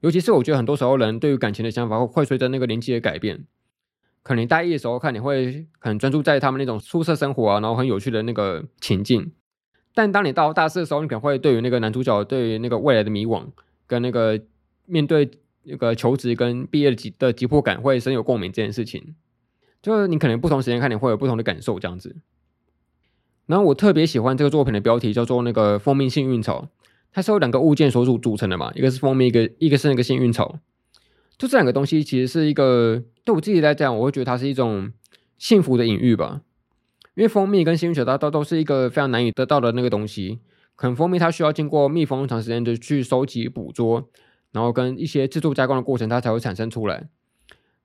尤其是我觉得很多时候人对于感情的想法会随着那个年纪的改变。可能大一的时候看，你会很专注在他们那种宿舍生活啊，然后很有趣的那个情境。但当你到大四的时候，你可能会对于那个男主角对于那个未来的迷惘，跟那个面对那个求职跟毕业的急的急迫感，会深有共鸣这件事情。就是你可能不同时间看，你会有不同的感受这样子。然后我特别喜欢这个作品的标题，叫做那个蜂蜜幸运草，它是由两个物件所组组成的嘛，一个是蜂蜜，一个一个是那个幸运草。就这两个东西其实是一个对我自己来讲，我会觉得它是一种幸福的隐喻吧。因为蜂蜜跟幸运草它都都是一个非常难以得到的那个东西，可能蜂蜜它需要经过蜜蜂长时间的去收集捕捉，然后跟一些制作加工的过程，它才会产生出来。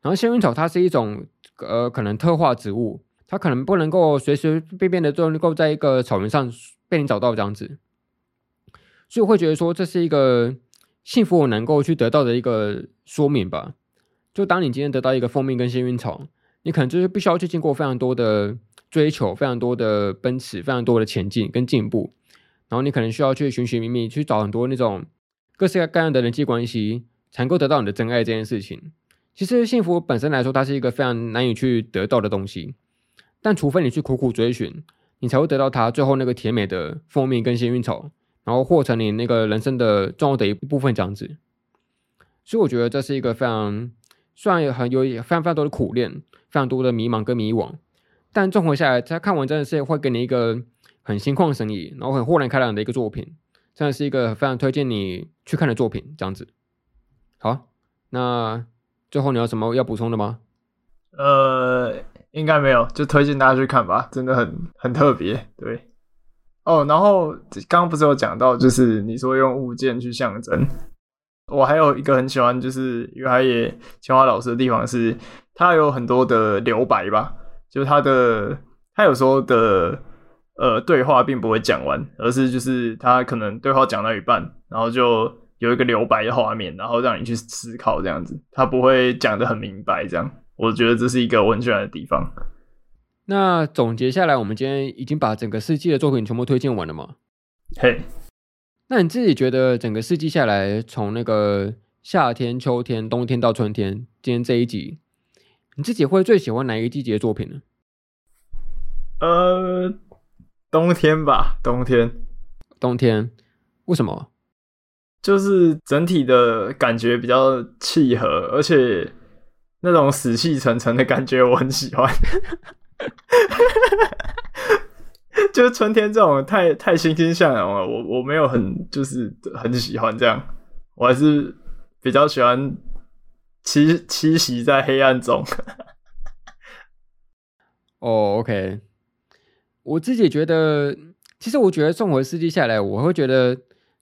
然后幸运草它是一种呃可能特化植物。它可能不能够随随便便的就能够在一个草原上被你找到这样子，所以我会觉得说，这是一个幸福我能够去得到的一个说明吧。就当你今天得到一个蜂蜜跟幸运草，你可能就是必须要去经过非常多的追求，非常多的奔驰，非常多的前进跟进步，然后你可能需要去寻寻觅觅，去找很多那种各式各样的人际关系，才能够得到你的真爱这件事情。其实幸福本身来说，它是一个非常难以去得到的东西。但除非你去苦苦追寻，你才会得到它最后那个甜美的蜂蜜跟幸运草，然后或成你那个人生的重要的一部分这样子。所以我觉得这是一个非常，虽然也很有非常非常多的苦练，非常多的迷茫跟迷惘，但综合下来，他看完真的是会给你一个很心旷神怡，然后很豁然开朗的一个作品，真的是一个非常推荐你去看的作品这样子。好，那最后你有什么要补充的吗？呃。应该没有，就推荐大家去看吧，真的很很特别。对，哦，然后刚刚不是有讲到，就是你说用物件去象征，我还有一个很喜欢，就是于海野清华老师的地方是，他有很多的留白吧，就是他的他有时候的呃对话并不会讲完，而是就是他可能对话讲到一半，然后就有一个留白的画面，然后让你去思考这样子，他不会讲得很明白这样。我觉得这是一个我很喜欢的地方。那总结下来，我们今天已经把整个四季的作品全部推荐完了嘛？嘿，那你自己觉得整个四季下来，从那个夏天、秋天、冬天到春天，今天这一集，你自己会最喜欢哪一个季节的作品呢？呃，冬天吧，冬天，冬天，为什么？就是整体的感觉比较契合，而且。那种死气沉沉的感觉，我很喜欢。就是春天这种太太欣欣向荣了，我我没有很就是很喜欢这样，我还是比较喜欢栖栖息在黑暗中。哦、，OK，我自己觉得，其实我觉得综合四季下来，我会觉得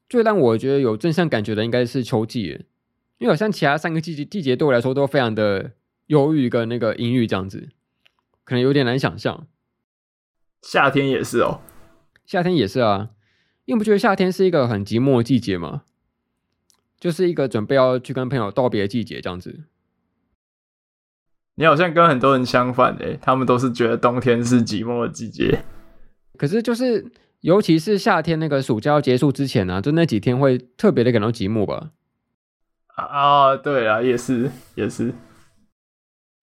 最让我觉得有正向感觉的，应该是秋季。因为好像其他三个季节，季节对我来说都非常的忧郁跟那个阴郁这样子，可能有点难想象。夏天也是哦，夏天也是啊，因为不觉得夏天是一个很寂寞的季节吗？就是一个准备要去跟朋友道别的季节这样子。你好像跟很多人相反诶，他们都是觉得冬天是寂寞的季节。可是就是，尤其是夏天那个暑假要结束之前呢、啊，就那几天会特别的感到寂寞吧。啊，对啊，也是也是。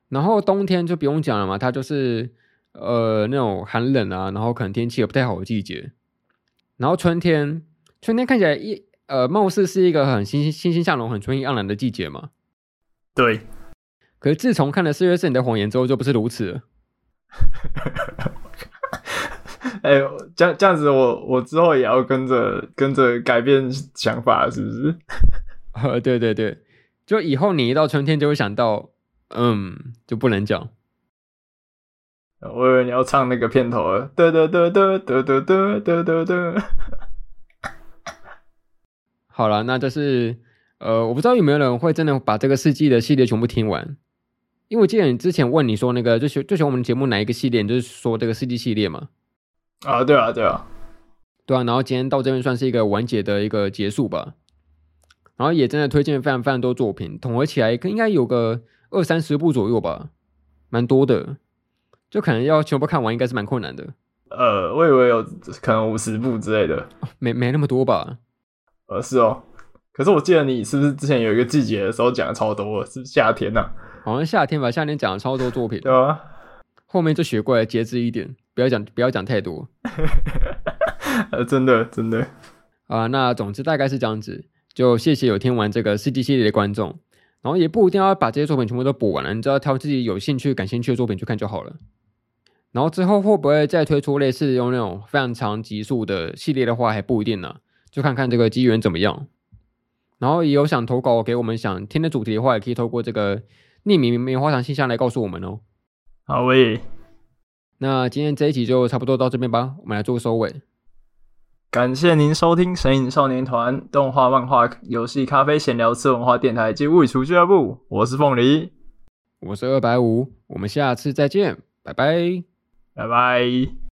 然后冬天就不用讲了嘛，它就是呃那种寒冷啊，然后可能天气也不太好的季节。然后春天，春天看起来一呃，貌似是一个很欣欣欣欣向荣、很春意盎然的季节嘛。对。可是自从看了《四月是你的谎言》之后，就不是如此了。哎、欸，这样这样子我，我我之后也要跟着跟着改变想法，是不是？呃，对对对，就以后你一到春天就会想到，嗯，就不能讲。我以为你要唱那个片头了，哒哒哒哒哒哒哒哒哒哒。好了，那就是呃，我不知道有没有人会真的把这个四季的系列全部听完，因为我记得你之前问你说那个最喜最喜欢我们节目哪一个系列，你就是说这个四季系列嘛。啊，对啊，对啊，对啊。然后今天到这边算是一个完结的一个结束吧。然后也真的推荐非常非常多作品，统合起来应该有个二三十部左右吧，蛮多的。就可能要全部看完，应该是蛮困难的。呃，我以为有可能五十部之类的，没没那么多吧？呃，是哦。可是我记得你是不是之前有一个季节的时候讲的超多，是不是夏天呐、啊？好像夏天吧，夏天讲了超多作品。对啊。后面就学过来节制一点，不要讲不要讲太多。呃，真的真的。啊，那总之大概是这样子。就谢谢有听完这个 CD 系列的观众，然后也不一定要把这些作品全部都补完了，你只要挑自己有兴趣、感兴趣的作品去看就好了。然后之后会不会再推出类似用那种非常长集数的系列的话，还不一定呢，就看看这个机缘怎么样。然后也有想投稿给我们想听的主题的话，也可以透过这个匿名棉花糖信箱来告诉我们哦。好喂，那今天这一集就差不多到这边吧，我们来做个收尾。感谢您收听神影少年团动画、漫画、游戏、咖啡、闲聊、次文化电台及物语厨俱乐部。我是凤梨，我是二百五，我们下次再见，拜拜。拜拜。